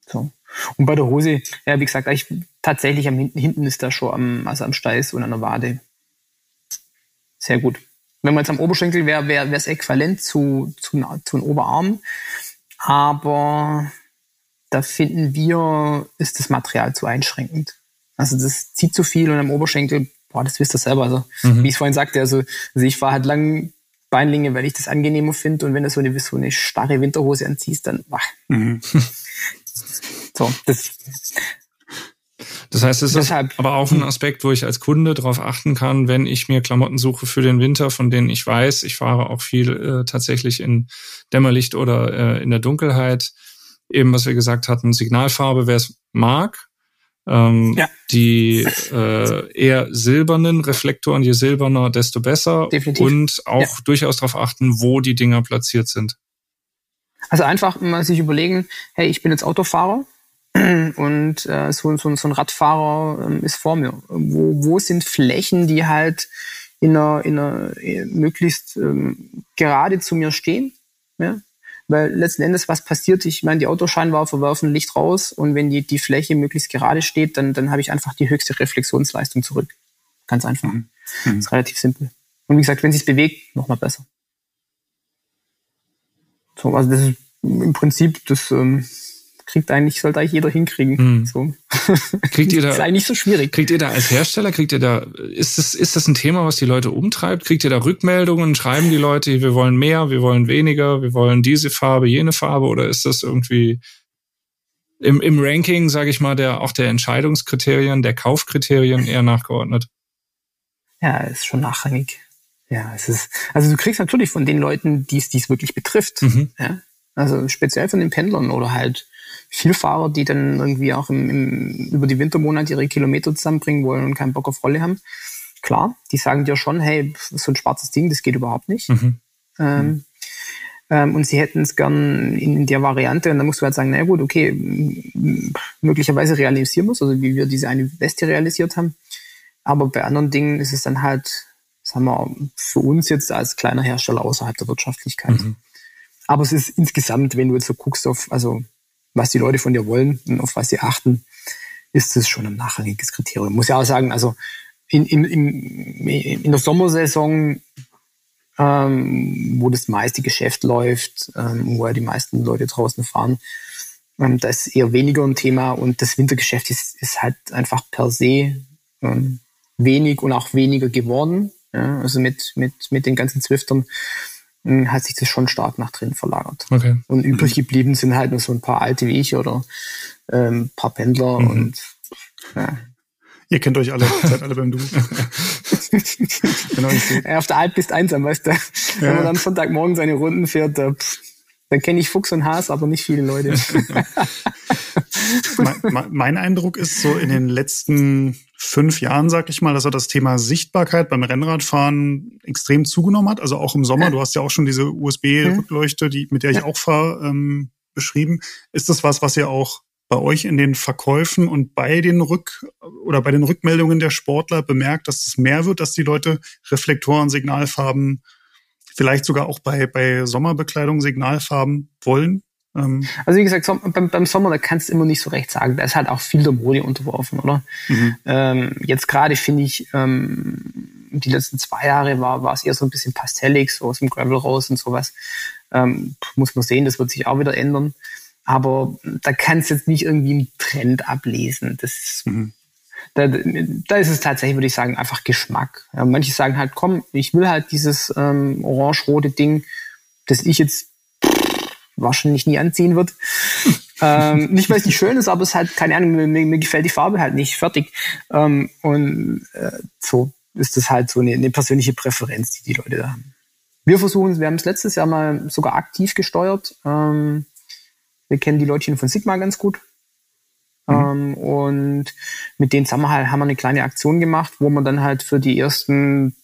So. Und bei der Hose, ja, wie gesagt, ich, tatsächlich am hinten, hinten ist da schon am, also am Steiß und an der Wade. Sehr gut. Wenn man jetzt am Oberschenkel wäre, wäre es äquivalent zu, zu, zu den Oberarm. Aber da finden wir, ist das Material zu einschränkend. Also das zieht zu viel und am Oberschenkel, boah, das wisst ihr selber. Also, mhm. wie ich vorhin sagte, also, also ich fahre halt lang Beinlinge, weil ich das angenehmer finde und wenn du so eine, so eine starre Winterhose anziehst, dann, boah. Mhm. so, das, das heißt, es ist aber auch ein Aspekt, wo ich als Kunde darauf achten kann, wenn ich mir Klamotten suche für den Winter, von denen ich weiß, ich fahre auch viel äh, tatsächlich in Dämmerlicht oder äh, in der Dunkelheit. Eben, was wir gesagt hatten, Signalfarbe, wer es mag. Ähm, ja. Die äh, eher silbernen Reflektoren, je silberner, desto besser. Definitiv. Und auch ja. durchaus darauf achten, wo die Dinger platziert sind. Also einfach mal sich überlegen, hey, ich bin jetzt Autofahrer, und äh, so, so, so ein Radfahrer ähm, ist vor mir. Wo, wo sind Flächen, die halt in einer, in einer äh, möglichst ähm, gerade zu mir stehen? Ja? Weil letzten Endes, was passiert? Ich meine, die Autoscheinwerfer werfen Licht raus und wenn die, die Fläche möglichst gerade steht, dann, dann habe ich einfach die höchste Reflexionsleistung zurück. Ganz einfach. Mhm. Das ist relativ simpel. Und wie gesagt, wenn es sich bewegt, nochmal besser. So, also das ist im Prinzip das ähm, kriegt eigentlich, sollte eigentlich jeder hinkriegen. Hm. So. Kriegt ihr da, ist eigentlich so schwierig. Kriegt ihr da als Hersteller, kriegt ihr da, ist das, ist das ein Thema, was die Leute umtreibt? Kriegt ihr da Rückmeldungen? Schreiben die Leute, wir wollen mehr, wir wollen weniger, wir wollen diese Farbe, jene Farbe? Oder ist das irgendwie im, im Ranking, sage ich mal, der auch der Entscheidungskriterien, der Kaufkriterien eher nachgeordnet? Ja, ist schon nachrangig. Ja, es ist, also du kriegst natürlich von den Leuten, die es wirklich betrifft. Mhm. Ja? Also speziell von den Pendlern oder halt Vielfahrer, die dann irgendwie auch im, im, über die Wintermonate ihre Kilometer zusammenbringen wollen und keinen Bock auf Rolle haben. Klar, die sagen dir schon, hey, so ein schwarzes Ding, das geht überhaupt nicht. Mhm. Ähm, ähm, und sie hätten es gern in, in der Variante. Und dann musst du halt sagen, na gut, okay, möglicherweise realisieren wir es, also wie wir diese eine Weste realisiert haben. Aber bei anderen Dingen ist es dann halt, sagen wir, für uns jetzt als kleiner Hersteller außerhalb der Wirtschaftlichkeit. Mhm. Aber es ist insgesamt, wenn du jetzt so guckst auf, also was die Leute von dir wollen und auf was sie achten, ist das schon ein nachrangiges Kriterium. Muss ja auch sagen, also in, in, in, in der Sommersaison, ähm, wo das meiste Geschäft läuft, ähm, wo ja die meisten Leute draußen fahren, Ähm, da ist eher weniger ein Thema und das Wintergeschäft ist, ist halt einfach per se ähm, wenig und auch weniger geworden. Ja, also mit, mit, mit den ganzen Zwiftern hat sich das schon stark nach drin verlagert. Okay. Und übrig geblieben sind halt nur so ein paar alte wie ich oder ähm, paar Pendler mhm. und ja. Ihr kennt euch alle, seid alle beim Du. genau, ja, auf der Alp bist einsam, weißt du. Wenn man dann Sonntagmorgen seine Runden fährt, da, pff, dann kenne ich Fuchs und Haas, aber nicht viele Leute. mein, mein, Eindruck ist so in den letzten fünf Jahren, sag ich mal, dass er das Thema Sichtbarkeit beim Rennradfahren extrem zugenommen hat. Also auch im Sommer. Du hast ja auch schon diese USB-Rückleuchte, die, mit der ich auch fahre, ähm, beschrieben. Ist das was, was ihr auch bei euch in den Verkäufen und bei den Rück oder bei den Rückmeldungen der Sportler bemerkt, dass es mehr wird, dass die Leute Reflektoren, Signalfarben vielleicht sogar auch bei, bei Sommerbekleidung Signalfarben wollen? Ähm also wie gesagt, beim, beim Sommer, da kannst du immer nicht so recht sagen. Da ist halt auch viel der Mode unterworfen, oder? Mhm. Ähm, jetzt gerade finde ich, ähm, die letzten zwei Jahre war, war es eher so ein bisschen pastellig, so aus dem Gravel raus und sowas. Ähm, muss man sehen, das wird sich auch wieder ändern. Aber da kannst du jetzt nicht irgendwie einen Trend ablesen. Das mhm da, da ist es tatsächlich, würde ich sagen, einfach Geschmack. Ja, manche sagen halt, komm, ich will halt dieses ähm, orange-rote Ding, das ich jetzt wahrscheinlich nie anziehen wird. ähm, nicht, weil es nicht schön ist, aber es ist halt, keine Ahnung, mir, mir gefällt die Farbe halt nicht, fertig. Ähm, und äh, so ist das halt so eine, eine persönliche Präferenz, die die Leute da haben. Wir versuchen, wir haben es letztes Jahr mal sogar aktiv gesteuert. Ähm, wir kennen die Leutchen von Sigma ganz gut. Mhm. Ähm, und mit denen zusammen halt, haben wir eine kleine Aktion gemacht, wo man dann halt für die ersten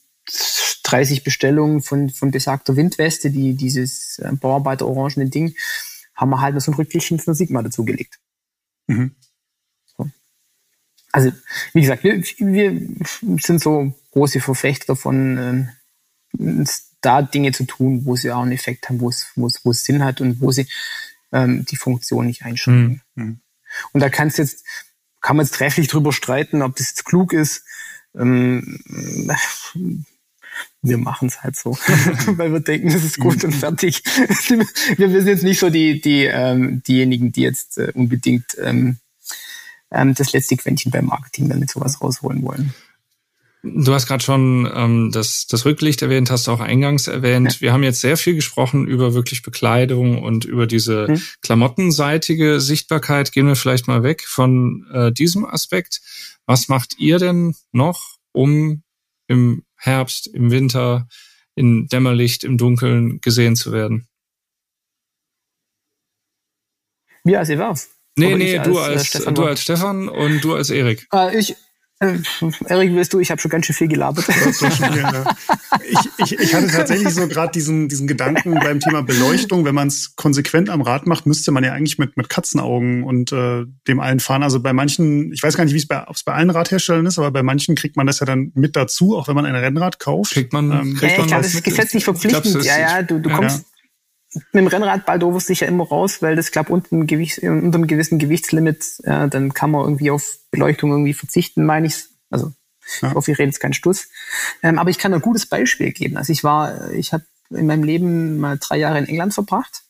30 Bestellungen von, von besagter Windweste, die dieses äh, Bauarbeiter orangene Ding, haben wir halt so ein Rücklichtchen von Sigma dazugelegt. Mhm. So. Also, wie gesagt, wir, wir sind so große Verfechter davon, äh, da Dinge zu tun, wo sie auch einen Effekt haben, wo es, wo es, wo es Sinn hat und wo sie ähm, die Funktion nicht einschränken. Mhm. Und da kannst jetzt, kann man jetzt trefflich drüber streiten, ob das jetzt klug ist. Ähm, wir machen es halt so, weil wir denken, das ist gut und fertig. wir, sind jetzt nicht so die, die, ähm, diejenigen, die jetzt äh, unbedingt ähm, ähm, das letzte Quäntchen beim Marketing damit sowas rausholen wollen. Du hast gerade schon ähm, das, das Rücklicht erwähnt, hast du auch eingangs erwähnt. Ja. Wir haben jetzt sehr viel gesprochen über wirklich Bekleidung und über diese mhm. klamottenseitige Sichtbarkeit. Gehen wir vielleicht mal weg von äh, diesem Aspekt. Was macht ihr denn noch, um im Herbst, im Winter, in Dämmerlicht, im Dunkeln gesehen zu werden? Wir als Evers. Nee, nee, du als, als äh, du als Stefan und du als Erik. Äh, ich, äh, Erik, willst du? Ich habe schon ganz schön viel gelabert. ich, ich, ich hatte tatsächlich so gerade diesen, diesen Gedanken beim Thema Beleuchtung. Wenn man es konsequent am Rad macht, müsste man ja eigentlich mit, mit Katzenaugen und äh, dem allen fahren. Also bei manchen, ich weiß gar nicht, wie es bei, ob es bei allen Radherstellern ist, aber bei manchen kriegt man das ja dann mit dazu, auch wenn man ein Rennrad kauft. Kriegt man, ähm, kriegt ja, man ich glaube, das ist gesetzlich verpflichtend. Glaub, ja, ja, du, du kommst ja mit dem Rennrad bald overst dich ja immer raus, weil das klappt unter, Gewicht, unter einem gewissen Gewichtslimit, ja, dann kann man irgendwie auf Beleuchtung irgendwie verzichten, meine ich. Also ja. ich hoffe, ich rede jetzt keinen Stuss. Ähm, aber ich kann ein gutes Beispiel geben. Also ich war, ich habe in meinem Leben mal drei Jahre in England verbracht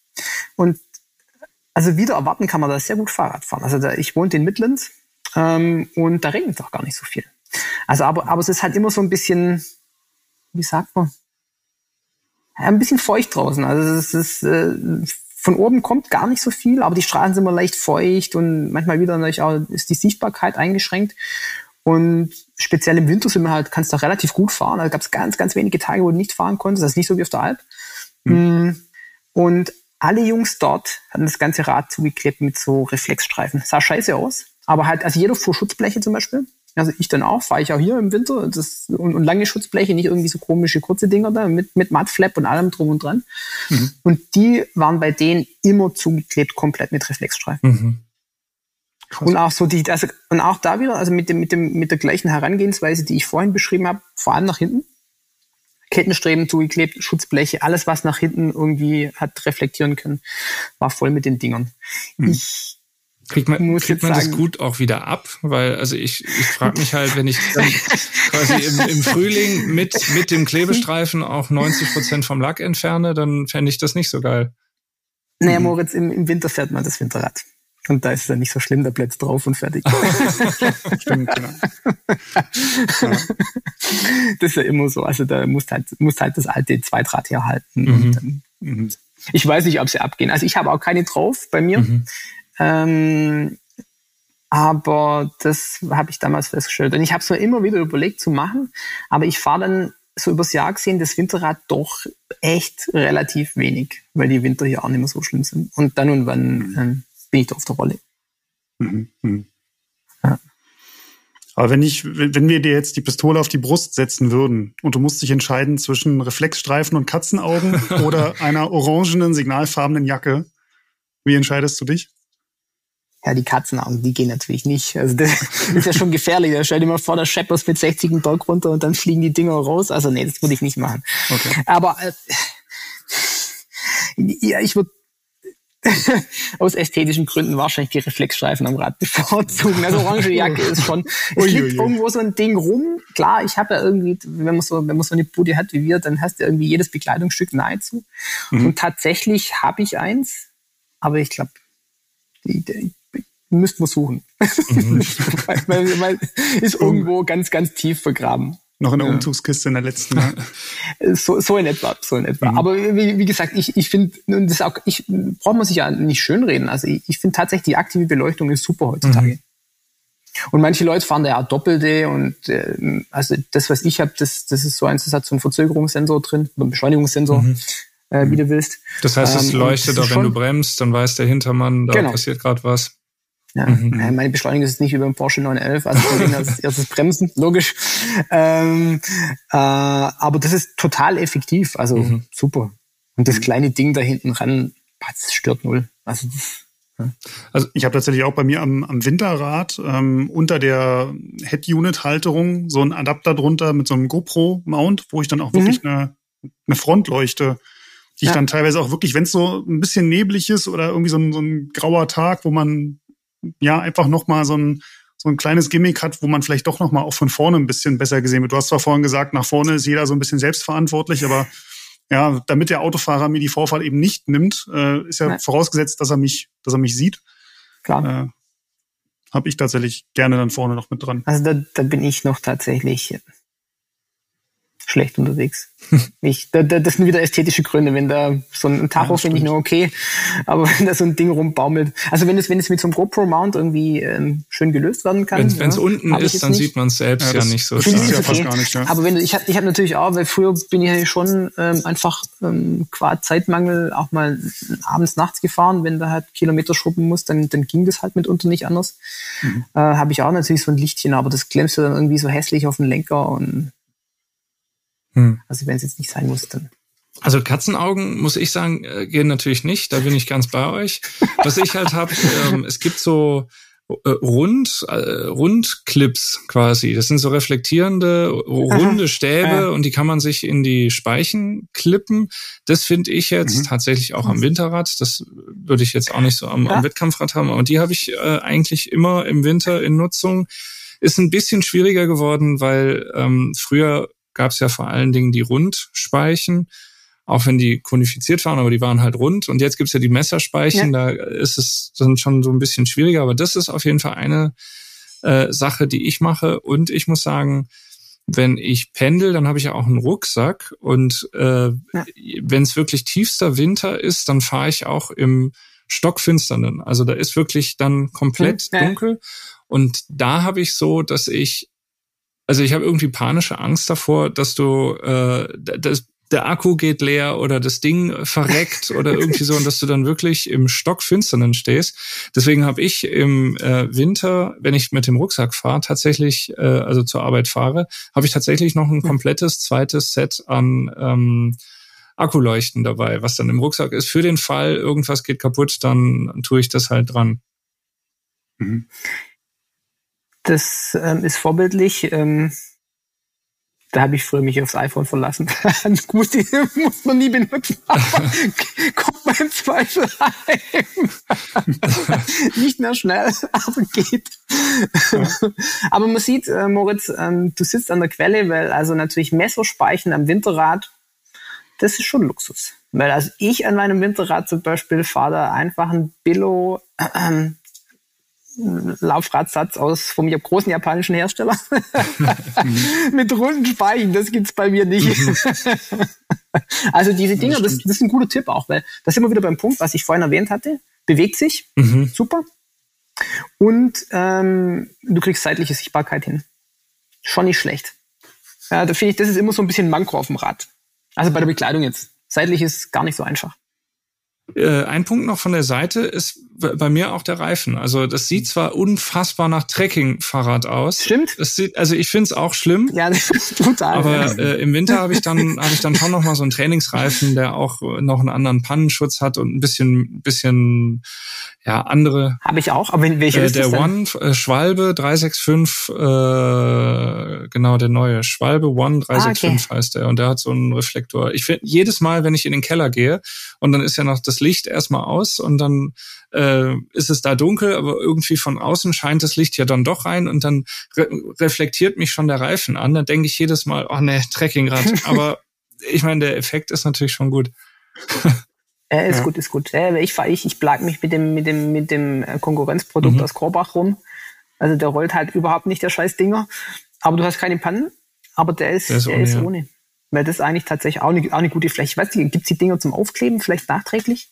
und also wieder erwarten kann man da sehr gut Fahrrad fahren. Also da, ich wohnte in Midlands ähm, und da regnet es auch gar nicht so viel. Also aber, aber es ist halt immer so ein bisschen, wie sagt man, ein bisschen feucht draußen. Also es ist, äh, von oben kommt gar nicht so viel, aber die Straßen sind immer leicht feucht und manchmal wieder natürlich auch ist die Sichtbarkeit eingeschränkt. Und speziell im Winter sind wir halt, kannst du relativ gut fahren. Da also gab es ganz, ganz wenige Tage, wo du nicht fahren konntest. Das ist nicht so wie auf der Alp. Mhm. Und alle Jungs dort hatten das ganze Rad zugeklebt mit so Reflexstreifen. Sah scheiße aus. Aber halt, also jeder fuhr Schutzbleche zum Beispiel. Also ich dann auch, fahre ich auch hier im Winter das, und, und lange Schutzbleche, nicht irgendwie so komische kurze Dinger da mit, mit Mattflap und allem drum und dran. Mhm. Und die waren bei denen immer zugeklebt, komplett mit Reflexstreifen. Mhm. Und auch so die, also, und auch da wieder, also mit dem, mit dem, mit der gleichen Herangehensweise, die ich vorhin beschrieben habe, vor allem nach hinten. Kettenstreben zugeklebt, Schutzbleche, alles, was nach hinten irgendwie hat reflektieren können, war voll mit den Dingern. Mhm. Ich Kriegt man, kriegt man das gut auch wieder ab? Weil, also ich, ich frage mich halt, wenn ich dann quasi im, im Frühling mit, mit dem Klebestreifen auch 90 Prozent vom Lack entferne, dann fände ich das nicht so geil. Naja. Moritz, im, im Winter fährt man das Winterrad. Und da ist es dann nicht so schlimm, der Platz drauf und fertig. Stimmt, genau. ja. Das ist ja immer so. Also da musst halt, musst halt das alte Zweitrad herhalten. Mhm. Dann, mhm. ich weiß nicht, ob sie abgehen. Also ich habe auch keine drauf bei mir. Mhm. Ähm, aber das habe ich damals festgestellt. Und ich habe es mir immer wieder überlegt zu machen, aber ich fahre dann so übers Jahr gesehen das Winterrad doch echt relativ wenig, weil die Winter hier auch nicht mehr so schlimm sind. Und dann und wann mhm. ähm, bin ich da auf der Rolle. Mhm. Mhm. Ja. Aber wenn ich, wenn wir dir jetzt die Pistole auf die Brust setzen würden und du musst dich entscheiden zwischen Reflexstreifen und Katzenaugen oder einer orangenen, signalfarbenen Jacke, wie entscheidest du dich? Ja, die Katzenaugen, die gehen natürlich nicht. Also das ist ja schon gefährlich. Stell dir mal vor, der scheppert mit 60 einen Berg runter und dann fliegen die Dinger raus. Also nee, das würde ich nicht machen. Okay. Aber äh, ja, ich würde aus ästhetischen Gründen wahrscheinlich die Reflexstreifen am Rad bevorzugen. Also orange Jacke ist schon, es liegt irgendwo so ein Ding rum. Klar, ich habe ja irgendwie, wenn man so, wenn man so eine Bude hat wie wir, dann hast du irgendwie jedes Bekleidungsstück nahezu. Mhm. Und tatsächlich habe ich eins, aber ich glaube, müssten wir suchen. Mhm. weil, weil, ist irgendwo ganz, ganz tief vergraben. Noch in der ja. Umzugskiste in der letzten. Ja. so, so in etwa, so in etwa. Mhm. Aber wie, wie gesagt, ich, ich finde, und das auch, ich braucht man sich ja nicht schönreden. Also ich, ich finde tatsächlich die aktive Beleuchtung ist super heutzutage. Mhm. Und manche Leute fahren da ja Doppelte und äh, also das, was ich habe, das, das ist so eins, das hat so einen Verzögerungssensor drin, einen Beschleunigungssensor. Mhm. Äh, wie du willst. Das heißt, es ähm, leuchtet auch, wenn du bremst, dann weiß der Hintermann, da genau. passiert gerade was. Ja, mhm. Meine Beschleunigung ist nicht über dem Porsche 911, also als erstes Bremsen, logisch. Ähm, äh, aber das ist total effektiv, also mhm. super. Und das mhm. kleine Ding da hinten ran, das stört null. Also das, also ich habe tatsächlich auch bei mir am, am Winterrad ähm, unter der Head-Unit-Halterung so einen Adapter drunter mit so einem GoPro-Mount, wo ich dann auch wirklich mhm. eine, eine Frontleuchte, die ja. ich dann teilweise auch wirklich, wenn es so ein bisschen neblig ist oder irgendwie so ein, so ein grauer Tag, wo man ja einfach noch mal so ein so ein kleines Gimmick hat, wo man vielleicht doch noch mal auch von vorne ein bisschen besser gesehen wird. Du hast zwar vorhin gesagt, nach vorne ist jeder so ein bisschen selbstverantwortlich, aber ja, damit der Autofahrer mir die Vorfahrt eben nicht nimmt, äh, ist ja Nein. vorausgesetzt, dass er mich, dass er mich sieht. Klar. Äh, habe ich tatsächlich gerne dann vorne noch mit dran. Also da, da bin ich noch tatsächlich schlecht unterwegs. ich, da, da, das sind wieder ästhetische Gründe. Wenn da so ein Tacho ja, finde ich nur okay, aber wenn da so ein Ding rumbaumelt. Also wenn es, wenn es mit so einem GoPro-Mount irgendwie ähm, schön gelöst werden kann. Wenn es ja, unten ist, dann nicht. sieht man es selbst ja, ja nicht so stark. Ja okay. fast gar nicht, ja. Aber wenn du, ich habe ich hab natürlich auch, weil früher bin ich ja schon ähm, einfach ähm, qua Zeitmangel auch mal abends, nachts gefahren. Wenn du halt Kilometer schrubben musst, dann, dann ging das halt mitunter nicht anders. Mhm. Äh, habe ich auch natürlich so ein Lichtchen, aber das klemmst du dann irgendwie so hässlich auf den Lenker und hm. Also wenn es jetzt nicht sein muss, dann. Also Katzenaugen, muss ich sagen, äh, gehen natürlich nicht. Da bin ich ganz bei euch. Was ich halt habe, ähm, es gibt so äh, Rund, äh, Rundclips quasi. Das sind so reflektierende, runde Stäbe ja. und die kann man sich in die Speichen klippen. Das finde ich jetzt mhm. tatsächlich auch am Winterrad. Das würde ich jetzt auch nicht so am, ja. am Wettkampfrad haben. Aber die habe ich äh, eigentlich immer im Winter in Nutzung. Ist ein bisschen schwieriger geworden, weil ähm, früher gab es ja vor allen Dingen die Rundspeichen, auch wenn die konifiziert waren, aber die waren halt rund. Und jetzt gibt's ja die Messerspeichen, ja. da ist es dann schon so ein bisschen schwieriger, aber das ist auf jeden Fall eine äh, Sache, die ich mache. Und ich muss sagen, wenn ich pendel, dann habe ich ja auch einen Rucksack. Und äh, ja. wenn es wirklich tiefster Winter ist, dann fahre ich auch im Stockfinsternen. Also da ist wirklich dann komplett ja. dunkel. Und da habe ich so, dass ich also ich habe irgendwie panische Angst davor, dass du äh, das, der Akku geht leer oder das Ding verreckt oder irgendwie so und dass du dann wirklich im Stockfinsternen stehst. Deswegen habe ich im äh, Winter, wenn ich mit dem Rucksack fahre, tatsächlich, äh, also zur Arbeit fahre, habe ich tatsächlich noch ein komplettes zweites Set an ähm, Akkuleuchten dabei, was dann im Rucksack ist. Für den Fall, irgendwas geht kaputt, dann tue ich das halt dran. Mhm. Das ähm, ist vorbildlich. Ähm, da habe ich früher mich aufs iPhone verlassen. muss, muss man nie benutzen, aber kommt man im Zweifel heim. Nicht mehr schnell, aber geht. aber man sieht, äh, Moritz, ähm, du sitzt an der Quelle, weil also natürlich Messerspeichen am Winterrad, das ist schon Luxus. Weil also ich an meinem Winterrad zum Beispiel fahre da einfach ein Billo, äh, Laufradsatz aus vom großen japanischen Hersteller mit runden Speichen. Das gibt's bei mir nicht. also diese Dinger, das, das, ist ein guter Tipp auch, weil das sind wir wieder beim Punkt, was ich vorhin erwähnt hatte. Bewegt sich, mhm. super. Und ähm, du kriegst seitliche Sichtbarkeit hin. Schon nicht schlecht. Ja, da finde ich, das ist immer so ein bisschen Manko auf dem Rad. Also bei der Bekleidung jetzt. Seitlich ist gar nicht so einfach. Äh, ein Punkt noch von der Seite ist bei mir auch der Reifen. Also das sieht zwar unfassbar nach Trekking-Fahrrad aus. Stimmt. Es sieht, also ich finde es auch schlimm. Ja, total. Aber äh, im Winter habe ich dann habe ich dann schon noch mal so einen Trainingsreifen, der auch noch einen anderen Pannenschutz hat und ein bisschen bisschen ja andere. Habe ich auch. Aber welche äh, ist der das One äh, Schwalbe 365 äh, genau der neue Schwalbe One 365 ah, okay. heißt der und der hat so einen Reflektor. Ich finde jedes Mal, wenn ich in den Keller gehe und dann ist ja noch das Licht erstmal aus und dann äh, ist es da dunkel, aber irgendwie von außen scheint das Licht ja dann doch rein und dann re reflektiert mich schon der Reifen an. Dann denke ich jedes Mal, oh ne, Trekkingrad. aber ich meine, der Effekt ist natürlich schon gut. Äh, ist ja. gut, ist gut. Äh, ich ich, ich plag mich mit dem, mit dem, mit dem Konkurrenzprodukt mhm. aus Korbach rum. Also der rollt halt überhaupt nicht, der scheiß Dinger. Aber du hast keine Pannen, aber der ist, der ist, der ohne, ist ohne. Weil das eigentlich tatsächlich auch eine, auch eine gute Fläche. Weißt du, gibt es die Dinger zum Aufkleben, vielleicht nachträglich?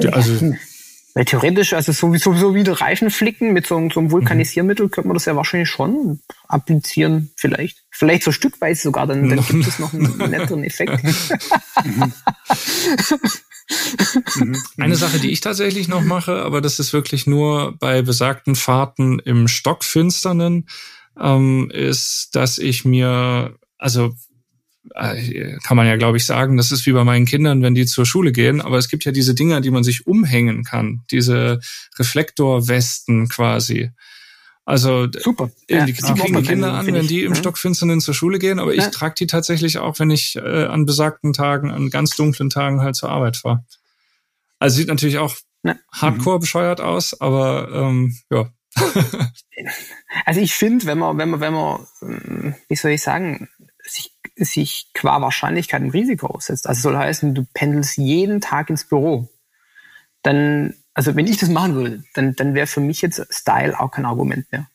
Ja, also, weil theoretisch, also sowieso so wie der Reifen flicken mit so, so einem Vulkanisiermittel, könnte man das ja wahrscheinlich schon applizieren, vielleicht. Vielleicht so stückweise sogar, dann, dann gibt es noch einen netteren Effekt. Eine Sache, die ich tatsächlich noch mache, aber das ist wirklich nur bei besagten Fahrten im Stockfinsternen, ähm, ist, dass ich mir, also kann man ja, glaube ich, sagen, das ist wie bei meinen Kindern, wenn die zur Schule gehen, aber es gibt ja diese Dinger, die man sich umhängen kann, diese Reflektorwesten quasi. Also Super. Ja, die, die kriegen die Kinder an, wenn die im ja. Stockfinsternen zur Schule gehen, aber ja. ich trage die tatsächlich auch, wenn ich äh, an besagten Tagen, an ganz dunklen Tagen halt zur Arbeit fahre. Also sieht natürlich auch ja. hardcore bescheuert aus, aber ähm, ja. also ich finde, wenn man, wenn man, wenn man, ähm, wie soll ich sagen, sich qua Wahrscheinlichkeit ein Risiko aussetzt. Also soll heißen, du pendelst jeden Tag ins Büro. Dann, also wenn ich das machen würde, dann, dann wäre für mich jetzt Style auch kein Argument mehr.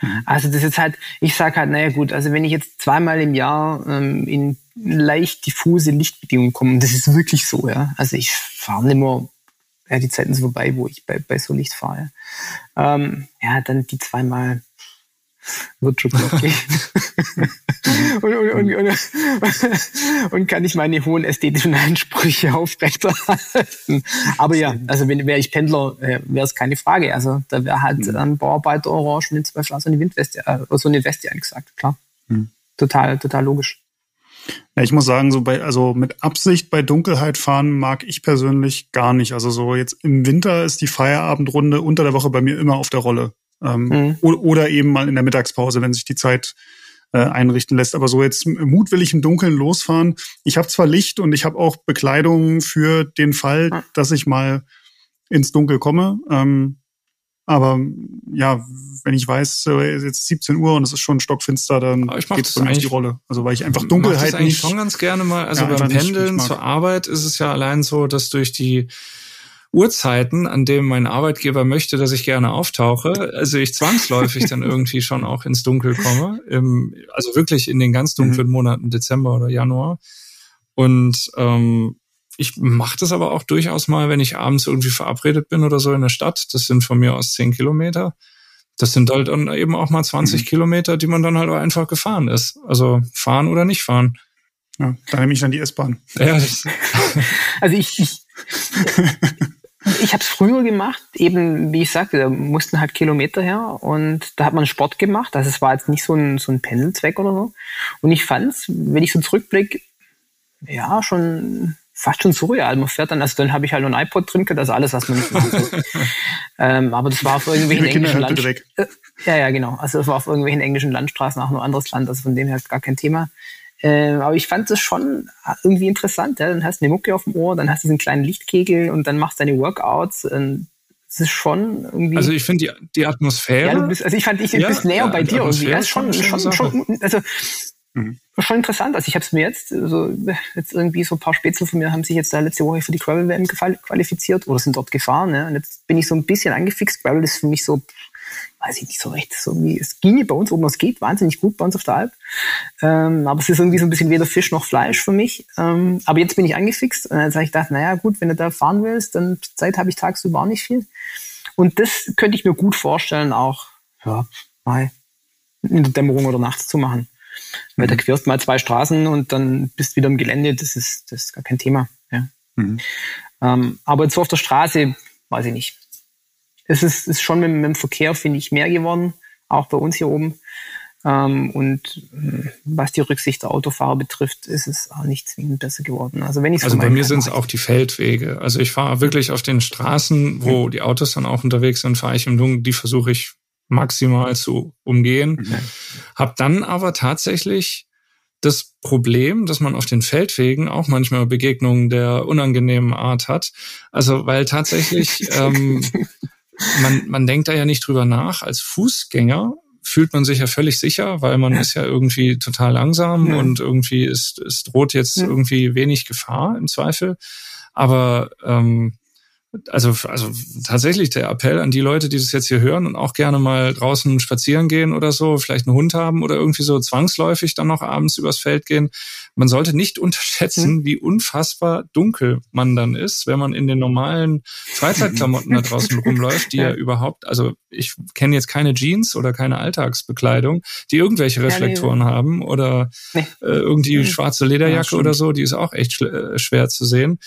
Mhm. Also das ist halt, ich sage halt, naja gut, also wenn ich jetzt zweimal im Jahr ähm, in leicht diffuse Lichtbedingungen komme, das ist wirklich so, ja. Also ich fahre nicht mehr, ja, die Zeiten sind vorbei, wo ich bei, bei so Licht fahre. Ähm, ja, dann die zweimal wird schon gut gehen. und, und, und, und, kann ich meine hohen ästhetischen Ansprüche aufrechterhalten. Aber ja, also wenn wäre ich Pendler, äh, wäre es keine Frage. Also da wäre halt mhm. ein Bauarbeiter Orange mit zwei Flaschen eine Windweste, äh, so eine Weste angesagt, klar. Mhm. Total, total logisch. Ja, ich muss sagen, so bei, also mit Absicht bei Dunkelheit fahren mag ich persönlich gar nicht. Also so jetzt im Winter ist die Feierabendrunde unter der Woche bei mir immer auf der Rolle. Ähm, mhm. Oder eben mal in der Mittagspause, wenn sich die Zeit äh, einrichten lässt. Aber so jetzt mutwillig im Dunkeln losfahren. Ich habe zwar Licht und ich habe auch Bekleidung für den Fall, dass ich mal ins Dunkel komme. Ähm, aber ja, wenn ich weiß, es ist jetzt 17 Uhr und es ist schon stockfinster, dann geht es für mich die Rolle. Also weil ich einfach Dunkelheit ich das eigentlich nicht. schon ganz gerne mal. Also ja, beim Pendeln zur Arbeit ist es ja allein so, dass durch die Uhrzeiten, an denen mein Arbeitgeber möchte, dass ich gerne auftauche, also ich zwangsläufig dann irgendwie schon auch ins Dunkel komme, im, also wirklich in den ganz dunklen mhm. Monaten Dezember oder Januar. Und ähm, ich mache das aber auch durchaus mal, wenn ich abends irgendwie verabredet bin oder so in der Stadt. Das sind von mir aus zehn Kilometer. Das sind halt dann eben auch mal 20 mhm. Kilometer, die man dann halt einfach gefahren ist. Also fahren oder nicht fahren. Ja, da nehme ich dann die S-Bahn. Ja, also ich, ich ich habe es früher gemacht, eben wie ich sagte, da mussten halt Kilometer her und da hat man Sport gemacht. Also es war jetzt nicht so ein, so ein Pendelzweck oder so. Und ich fand's, wenn ich so zurückblicke, ja, schon fast schon surreal. Man fährt dann, also dann habe ich halt noch ein iPod drin, das ist alles, was man nicht machen soll. ähm, aber das war auf irgendwelchen englischen Landstraßen. Äh, ja, ja, genau. Also das war auf irgendwelchen englischen Landstraßen auch nur anderes Land, also von dem her gar kein Thema. Äh, aber ich fand das schon irgendwie interessant. Ja? Dann hast du eine Mucke auf dem Ohr, dann hast du diesen kleinen Lichtkegel und dann machst du deine Workouts. Das ist schon irgendwie. Also ich finde die, die Atmosphäre. Ja, du bist, also ich fand, ich ja, bist näher ja, bei dir irgendwie. Ja, schon, schon, schon, schon, also mhm. schon interessant. Also ich habe es mir jetzt, so, jetzt irgendwie so ein paar Spätzle von mir haben sich jetzt da letzte Woche für die Gravel WM qualifiziert oder sind dort gefahren. Ne? Und jetzt bin ich so ein bisschen angefixt. Gravel ist für mich so, weiß ich nicht so recht, so wie es ginge bei uns oben, es geht wahnsinnig gut bei uns auf der Alp. Ähm, aber es ist irgendwie so ein bisschen weder Fisch noch Fleisch für mich. Ähm, aber jetzt bin ich angefixt und dann habe ich gedacht, naja gut, wenn du da fahren willst, dann Zeit habe ich tagsüber auch nicht viel. Und das könnte ich mir gut vorstellen, auch ja, mal in der Dämmerung oder nachts zu machen. Weil da mhm. querst mal zwei Straßen und dann bist wieder im Gelände, das ist, das ist gar kein Thema. Ja. Mhm. Ähm, aber jetzt so auf der Straße, weiß ich nicht. Es ist, ist schon mit, mit dem Verkehr, finde ich, mehr geworden, auch bei uns hier oben. Ähm, und äh, was die Rücksicht der Autofahrer betrifft, ist es auch nicht zwingend besser geworden. Also wenn ich Also bei mir sind es auch die Feldwege. Also ich fahre wirklich auf den Straßen, wo mhm. die Autos dann auch unterwegs sind, fahre ich im Dunkeln, die versuche ich maximal zu umgehen. Mhm. Hab dann aber tatsächlich das Problem, dass man auf den Feldwegen auch manchmal Begegnungen der unangenehmen Art hat. Also weil tatsächlich ähm, man, man denkt da ja nicht drüber nach. Als Fußgänger fühlt man sich ja völlig sicher, weil man ist ja irgendwie total langsam ja. und irgendwie ist, es droht jetzt ja. irgendwie wenig Gefahr im Zweifel. Aber ähm, also, also tatsächlich der Appell an die Leute, die das jetzt hier hören und auch gerne mal draußen spazieren gehen oder so, vielleicht einen Hund haben oder irgendwie so zwangsläufig dann noch abends übers Feld gehen. Man sollte nicht unterschätzen, mhm. wie unfassbar dunkel man dann ist, wenn man in den normalen Freizeitklamotten da draußen rumläuft, die ja. überhaupt, also ich kenne jetzt keine Jeans oder keine Alltagsbekleidung, die irgendwelche Reflektoren ja, nee. haben oder nee. äh, irgendwie mhm. schwarze Lederjacke ja, oder so, die ist auch echt äh, schwer zu sehen.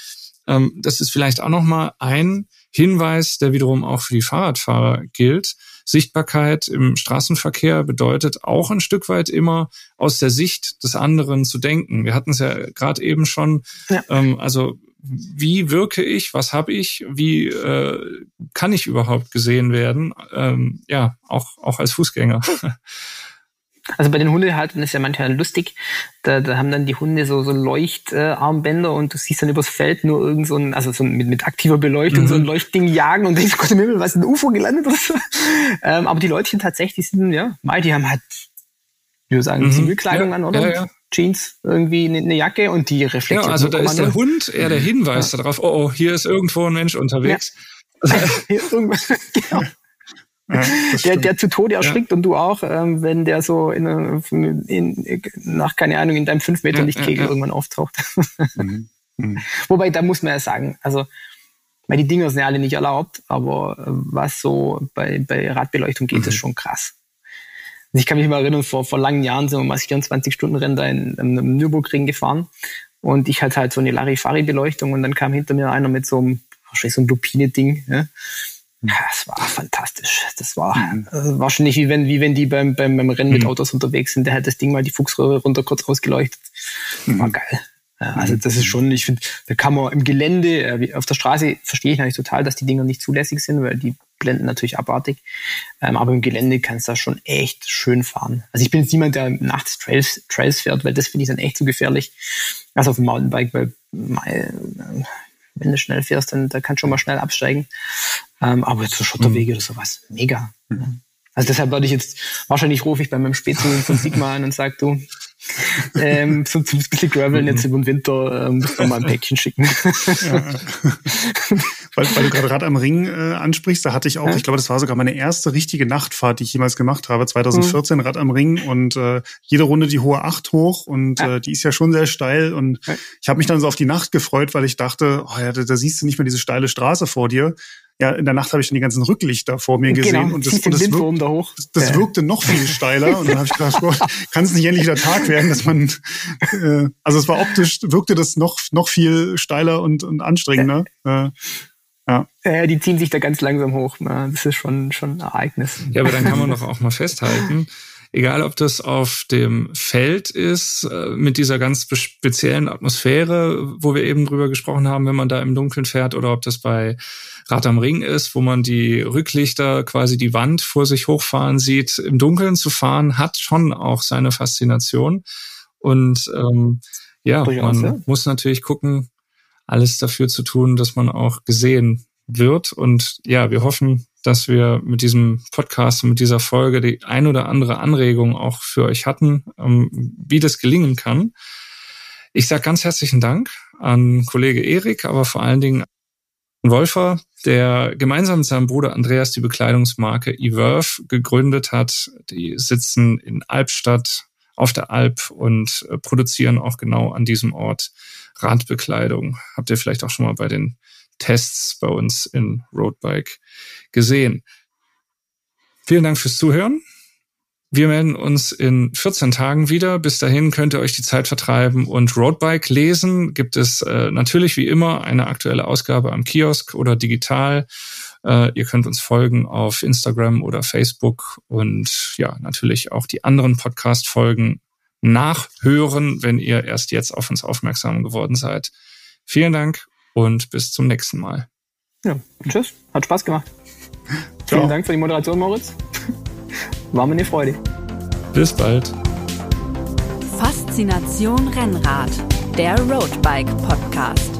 Ähm, das ist vielleicht auch nochmal ein Hinweis, der wiederum auch für die Fahrradfahrer gilt. Sichtbarkeit im Straßenverkehr bedeutet auch ein Stück weit immer aus der Sicht des anderen zu denken. Wir hatten es ja gerade eben schon. Ja. Ähm, also wie wirke ich, was habe ich, wie äh, kann ich überhaupt gesehen werden? Ähm, ja, auch, auch als Fußgänger. Also bei den Hundehaltern ist ja manchmal lustig. Da, da haben dann die Hunde so, so Leuchtarmbänder äh, und du siehst dann übers Feld nur irgend so ein, also so mit, mit aktiver Beleuchtung, mhm. so ein Leuchtding jagen und denkst, Gott im Himmel, was ist ein UFO gelandet oder so. Ähm, aber die Leutchen tatsächlich sind, ja, mal, die haben halt, wie wir sagen, mhm. Zivilkleidung ja, an, oder? Ja, ja. Jeans, irgendwie eine, eine Jacke und die reflektiert. Ja, also da ist der Hund eher der Hinweis ja. darauf, oh, oh, hier ist irgendwo ein Mensch unterwegs. Ja. hier ist irgendwas, genau. Ja, der, der zu Tode erschrickt ja. und du auch, ähm, wenn der so in, in, nach, keine Ahnung, in deinem 5 Meter Lichtkegel irgendwann auftaucht. Mhm. Mhm. Wobei, da muss man ja sagen, also, weil die Dinger sind ja alle nicht erlaubt, aber äh, was so bei, bei Radbeleuchtung geht, mhm. ist schon krass. Also ich kann mich mal erinnern, vor, vor langen Jahren sind wir mal 24-Stunden-Rennen da in, in, im Nürburgring gefahren und ich hatte halt so eine Larifari-Beleuchtung und dann kam hinter mir einer mit so einem, wahrscheinlich so ein Lupine-Ding, ja, es war fantastisch. Das war mhm. äh, wahrscheinlich wie wenn, wie wenn die beim, beim, beim Rennen mit mhm. Autos unterwegs sind. Der hat das Ding mal die Fuchsröhre runter kurz ausgeleuchtet. Mhm. War geil. Ja, also das ist schon, ich finde, da kann man im Gelände, äh, auf der Straße verstehe ich natürlich total, dass die Dinger nicht zulässig sind, weil die blenden natürlich abartig. Ähm, aber im Gelände kannst du da schon echt schön fahren. Also ich bin jetzt niemand, der nachts Trails, Trails fährt, weil das finde ich dann echt zu gefährlich. Also auf dem Mountainbike, weil wenn du schnell fährst, dann da kannst du schon mal schnell absteigen. Ähm, aber so Schotterwege mhm. oder sowas, mega. Mhm. Also deshalb würde ich jetzt, wahrscheinlich rufe ich bei meinem Spätzle von Sigma an und sage, du, ähm, so ein bisschen Graveln jetzt über den Winter, ähm, musst du mal ein Päckchen schicken. Ja. weil, weil du gerade Rad am Ring äh, ansprichst, da hatte ich auch, ja. ich glaube, das war sogar meine erste richtige Nachtfahrt, die ich jemals gemacht habe, 2014, mhm. Rad am Ring und äh, jede Runde die hohe Acht hoch und ja. äh, die ist ja schon sehr steil und ich habe mich dann so auf die Nacht gefreut, weil ich dachte, oh ja, da, da siehst du nicht mehr diese steile Straße vor dir ja, in der Nacht habe ich dann die ganzen Rücklichter vor mir gesehen genau, und das, und das, wirk, da hoch. das, das ja. wirkte noch viel steiler und dann habe ich gedacht, Gott, kann es nicht endlich wieder Tag werden, dass man, äh, also es war optisch, wirkte das noch noch viel steiler und, und anstrengender. Äh, ja. ja, die ziehen sich da ganz langsam hoch. Das ist schon schon ein Ereignis. Ja, aber dann kann man doch auch mal festhalten, egal ob das auf dem Feld ist, äh, mit dieser ganz speziellen Atmosphäre, wo wir eben drüber gesprochen haben, wenn man da im Dunkeln fährt, oder ob das bei Rad am Ring ist, wo man die Rücklichter quasi die Wand vor sich hochfahren sieht. Im Dunkeln zu fahren hat schon auch seine Faszination. Und ähm, ja, man muss natürlich gucken, alles dafür zu tun, dass man auch gesehen wird. Und ja, wir hoffen, dass wir mit diesem Podcast und mit dieser Folge die ein oder andere Anregung auch für euch hatten, ähm, wie das gelingen kann. Ich sage ganz herzlichen Dank an Kollege Erik, aber vor allen Dingen an Wolfer, der gemeinsam mit seinem Bruder Andreas die Bekleidungsmarke Everve gegründet hat. Die sitzen in Albstadt auf der Alp und äh, produzieren auch genau an diesem Ort Radbekleidung. Habt ihr vielleicht auch schon mal bei den Tests bei uns in Roadbike gesehen. Vielen Dank fürs Zuhören. Wir melden uns in 14 Tagen wieder. Bis dahin könnt ihr euch die Zeit vertreiben und Roadbike lesen. Gibt es äh, natürlich wie immer eine aktuelle Ausgabe am Kiosk oder digital. Äh, ihr könnt uns folgen auf Instagram oder Facebook und ja, natürlich auch die anderen Podcast-Folgen nachhören, wenn ihr erst jetzt auf uns aufmerksam geworden seid. Vielen Dank und bis zum nächsten Mal. Ja, tschüss. Hat Spaß gemacht. Vielen Dank für die Moderation, Moritz. War mir eine Freude. Bis bald. Faszination Rennrad, der Roadbike Podcast.